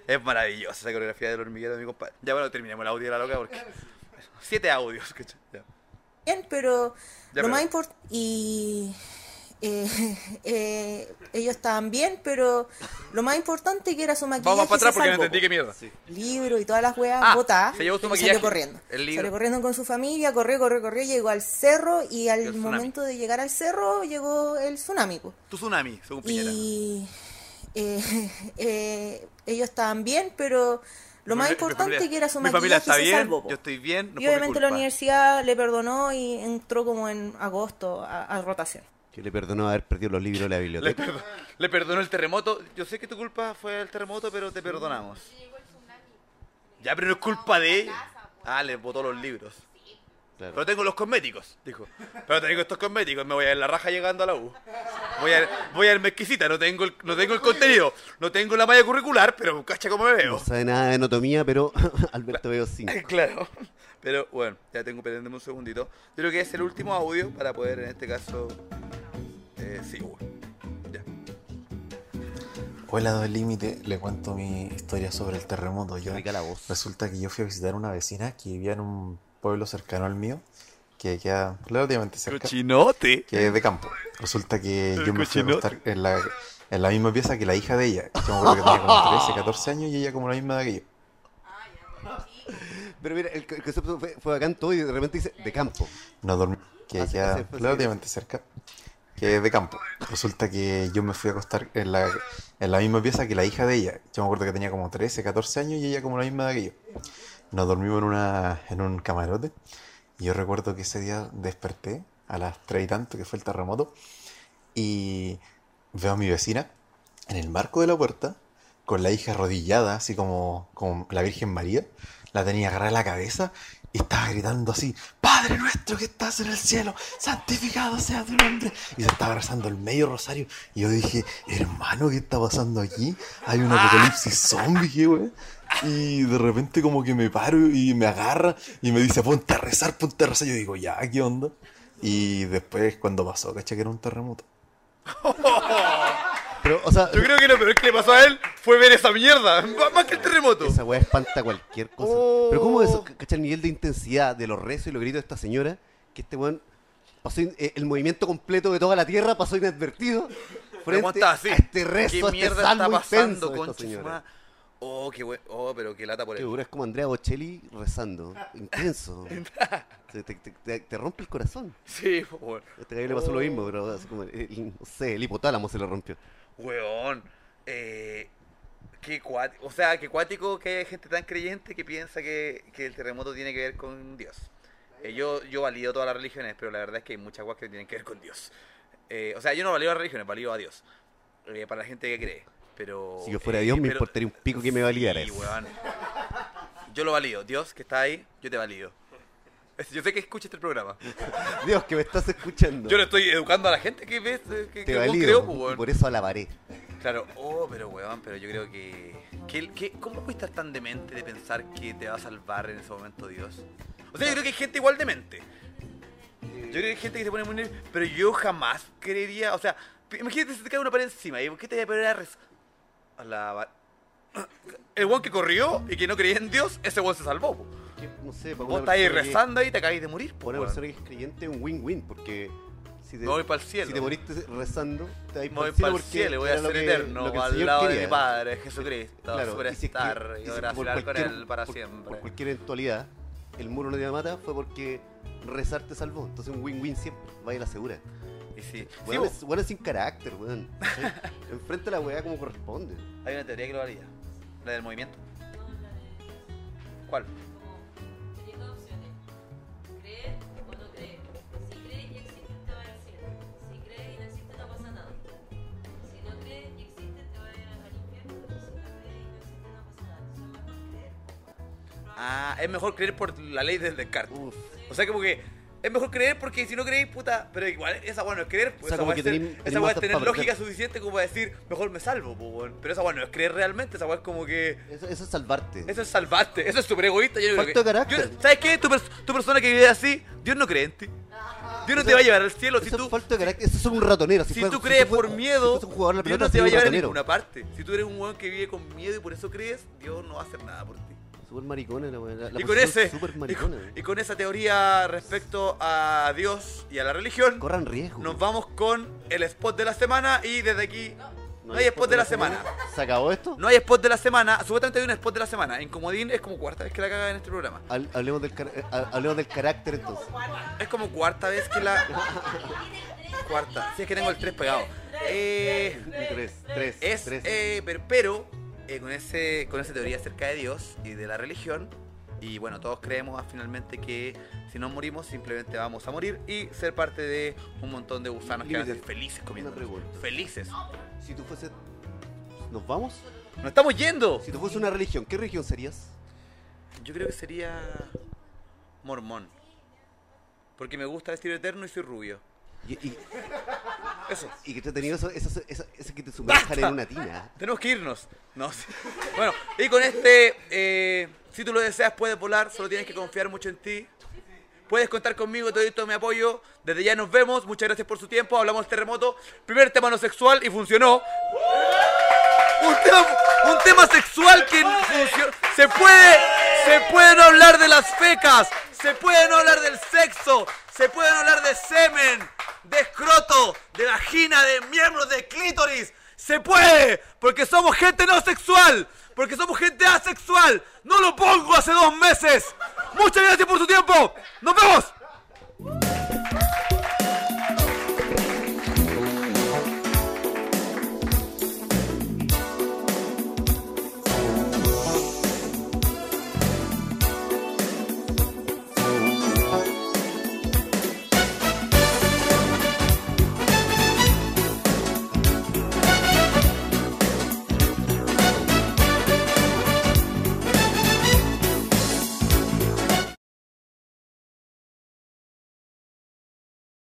Es maravillosa esa coreografía del hormiguero de mi compadre. Ya bueno, terminemos el audio de la loca porque. Siete audios, ¿cachai? Ya. bien, pero Ya, lo pero- más importante... Y... eh, eh, ellos estaban bien, pero lo más importante que era su maquillaje Vamos para atrás se porque no salvó, entendí qué mierda. libro y todas las weas Ah, botadas. se llevó su maquillaje, Salió corriendo. el libro. Salió corriendo con su familia, corrió, corrió, corrió, llegó al cerro y al momento de llegar al cerro llegó el tsunami. po. Tu tsunami, según Piñera. Y eh, eh, ellos estaban bien, pero lo más Mi importante familia- que era su Mi familia maquillaje está se bien, salvó. po. yo estoy bien. No y obviamente la universidad le perdonó y entró como en agosto a, a rotación. Que le perdonó haber perdido los libros de la Le, biblioteca. perdo- le perdonó el terremoto. Yo sé que tu culpa fue el terremoto, pero te perdonamos. Ya, pero no es culpa de ella. Ah, le botó los libros. Claro. Pero tengo los cosméticos, dijo. Pero tengo estos cosméticos, me voy a ver la raja llegando a la U. Voy a, voy a irme exquisita, no tengo, el, no tengo el contenido, no tengo la malla curricular, pero cacha cómo me No veo. sabe nada de anatomía, pero Alberto veo 5. Claro. Pero bueno, ya tengo, perdiéndome un segundito. Yo creo que es el último audio para poder, en este caso. Eh, sí, bueno. Ya. Hola, del límite, le cuento mi historia sobre el terremoto. Yo, Rica la voz. Resulta que yo fui a visitar a una vecina que vivía en un pueblo cercano al mío, que queda relativamente cerca. Cochinote. Que es de campo. Resulta que El yo me fui a acostar en la, en la misma pieza que la hija de ella. Yo me acuerdo que tenía como 13, 14 años y ella como la misma edad que yo. Pero mira, el, el concepto fue, fue bacán todo y de repente dice de campo. No dormí, que Ah, sí, queda sí, fue relativamente cerca, que es de campo. Resulta que yo me fui a acostar en la, en la misma pieza que la hija de ella. Yo me acuerdo que tenía como 13, 14 años y ella como la misma edad que yo. Nos dormimos en, una, en un camarote y yo recuerdo que ese día desperté a las 3 y tanto, que fue el terremoto, y veo a mi vecina en el marco de la puerta con la hija arrodillada, así como, como la Virgen María. La tenía agarrada en la cabeza y estaba gritando así, Padre nuestro que estás en el cielo, santificado sea tu nombre. Y se estaba abrazando el medio rosario. Y yo dije, hermano, ¿qué está pasando aquí? Hay un apocalipsis zombie, ¿qué, güey? Y de repente como que me paro y me agarra y me dice, ponte a rezar, ponte a rezar. Yo digo, ya, ¿qué onda? Y después cuando pasó, caché que era un terremoto. Pero, o sea, Yo creo que lo peor que le pasó a él fue ver esa mierda. Más que el terremoto. Esa weá espanta cualquier cosa. Pero ¿cómo eso, cachai el nivel de intensidad de los rezos y los gritos de esta señora? Que este weón pasó in- eh, el movimiento completo de toda la tierra pasó inadvertido. Frente sí. a este rezo, ¿Qué este mierda salmo está pasando, intenso de esta Oh, qué we- Oh, pero qué lata por Qué él. dura, es como Andrea Bocelli rezando. Intenso. te, te- te- te- te rompe el corazón. Sí, po, weón. A este gallo le pasó lo mismo, pero así como, el- no sé, el hipotálamo se le rompió. Weón. Eh, qué cuático. O sea, qué cuático que hay gente tan creyente que piensa que, que el terremoto tiene que ver con Dios. Eh, yo, yo valido todas las religiones, pero la verdad es que hay muchas cosas que tienen que ver con Dios. Eh, o sea, yo no valido las religiones, valido a Dios. Eh, para la gente que cree. Pero. Si yo fuera Dios, me pero- importaría un pico que me validara Sí, eso. weón. Yo lo valido. Dios, que está ahí, yo te valido. Yo sé que escucha este programa. Dios, que me estás escuchando. Yo le estoy educando a la gente que ves, eh, que, Te que valido. creo, pues, por eso alabaré. Claro, oh, pero weón, pero yo creo que, que, que- ¿Cómo puedes estar tan demente de pensar que te va a salvar en ese momento Dios? O sea, yo creo que hay gente igual demente. Yo creo que hay gente que se pone muy nerviosa, pero yo jamás creería, o sea, imagínate si te cae una pared encima, ¿y por qué te voy a poner a rez- a la El weón que corrió y que no creía en Dios, ese weón se salvó. po. No sé, para Vos estás ahí que- rezando ahí y te acabáis de morir. po, Para una weón. persona que es creyente es un win-win, porque si te, voy pa'l cielo. si te moriste rezando, te voy para el cielo, voy a ser que- eterno, que el al lado de mi Padre, Jesucristo, Claro, y si es que- y por con él para por- siempre. Por cualquier eventualidad, el muro no te mata, fue porque rezar te salvó. Entonces un win-win siempre, vaya a la segura. Y sí. Bueno, Sí, es, bueno, sin carácter, weón. ¿cachai? Enfrenta la weá como corresponde. Hay una teoría que lo valida. La del movimiento. ¿Cuál? Ah, es mejor creer por la ley del descarte. O sea, como que es mejor creer porque si no creéis, puta. Pero igual, esa bueno es creer. Pues, O sea, esa weá más tener para lógica suficiente como para decir, mejor me salvo, pues. Pero esa weá no es creer realmente, esa weá es como que. Eso, eso es salvarte. Eso es salvarte, eso es súper egoísta. Yo Falta que- de carácter. yo- ¿Sabes qué? Tu, tu persona que vive así, Dios no cree en ti. Dios no te va a llevar al cielo si Eso tú. es falta de carácter. Eso es un ratonero. Si fue- tú crees fue- por miedo, si la Dios pelota, no te va a llevar a ninguna parte. Si tú eres un weón que vive con miedo y por eso crees, Dios no va a hacer nada por ti. Súper maricona la weá. La, la y con ese y maricona. con, y con esa teoría respecto a Dios y a la religión, Corran riesgo. nos vamos con el spot de la semana y desde aquí no, hay spot de la semana. ¿Se acabó esto? No hay spot de la semana. Supuestamente hay un spot de la semana. En Comodín es como cuarta vez que la caga en este programa. Hab- Hablemos del, car- eh, ha- hablemos del carácter entonces. Es como cuarta vez que la. Cuarta. Si es que tengo el 3 pegado. Eh, Tres, tres, es, tres. eh, pero, pero, eh, con, ese, con esa teoría acerca de Dios y de la religión, y bueno, todos creemos ah, finalmente que si no morimos, simplemente vamos a morir y ser parte de un montón de gusanos que van a ser Límite. felices comiendo. Felices. Si tú fuese. ¿Nos vamos? ¡Nos estamos yendo! Si tú fuese una religión, ¿qué religión serías? Yo creo que sería mormón. Porque me gusta vestir eterno y soy rubio. Y, y, Eso. y que te tenido eso, eso, eso, eso que te sumerjan en una tina. Tenemos que irnos. No, sí. Bueno, y con este, eh, si tú lo deseas, puedes volar, solo tienes que confiar mucho en ti. Puedes contar conmigo, te doy todo mi apoyo. Desde ya nos vemos, muchas gracias por su tiempo. Hablamos del terremoto. Primer tema no sexual y funcionó. Un tema, un tema sexual que funcionó. Se puede, se puede no hablar de las fecas, se puede no hablar del sexo, se puede no hablar de semen, de escroto, de vagina, de miembros, de clítoris. Se puede, porque somos gente no sexual, porque somos gente asexual. No lo pongo hace dos meses. Muchas gracias por su tiempo. Nos vemos.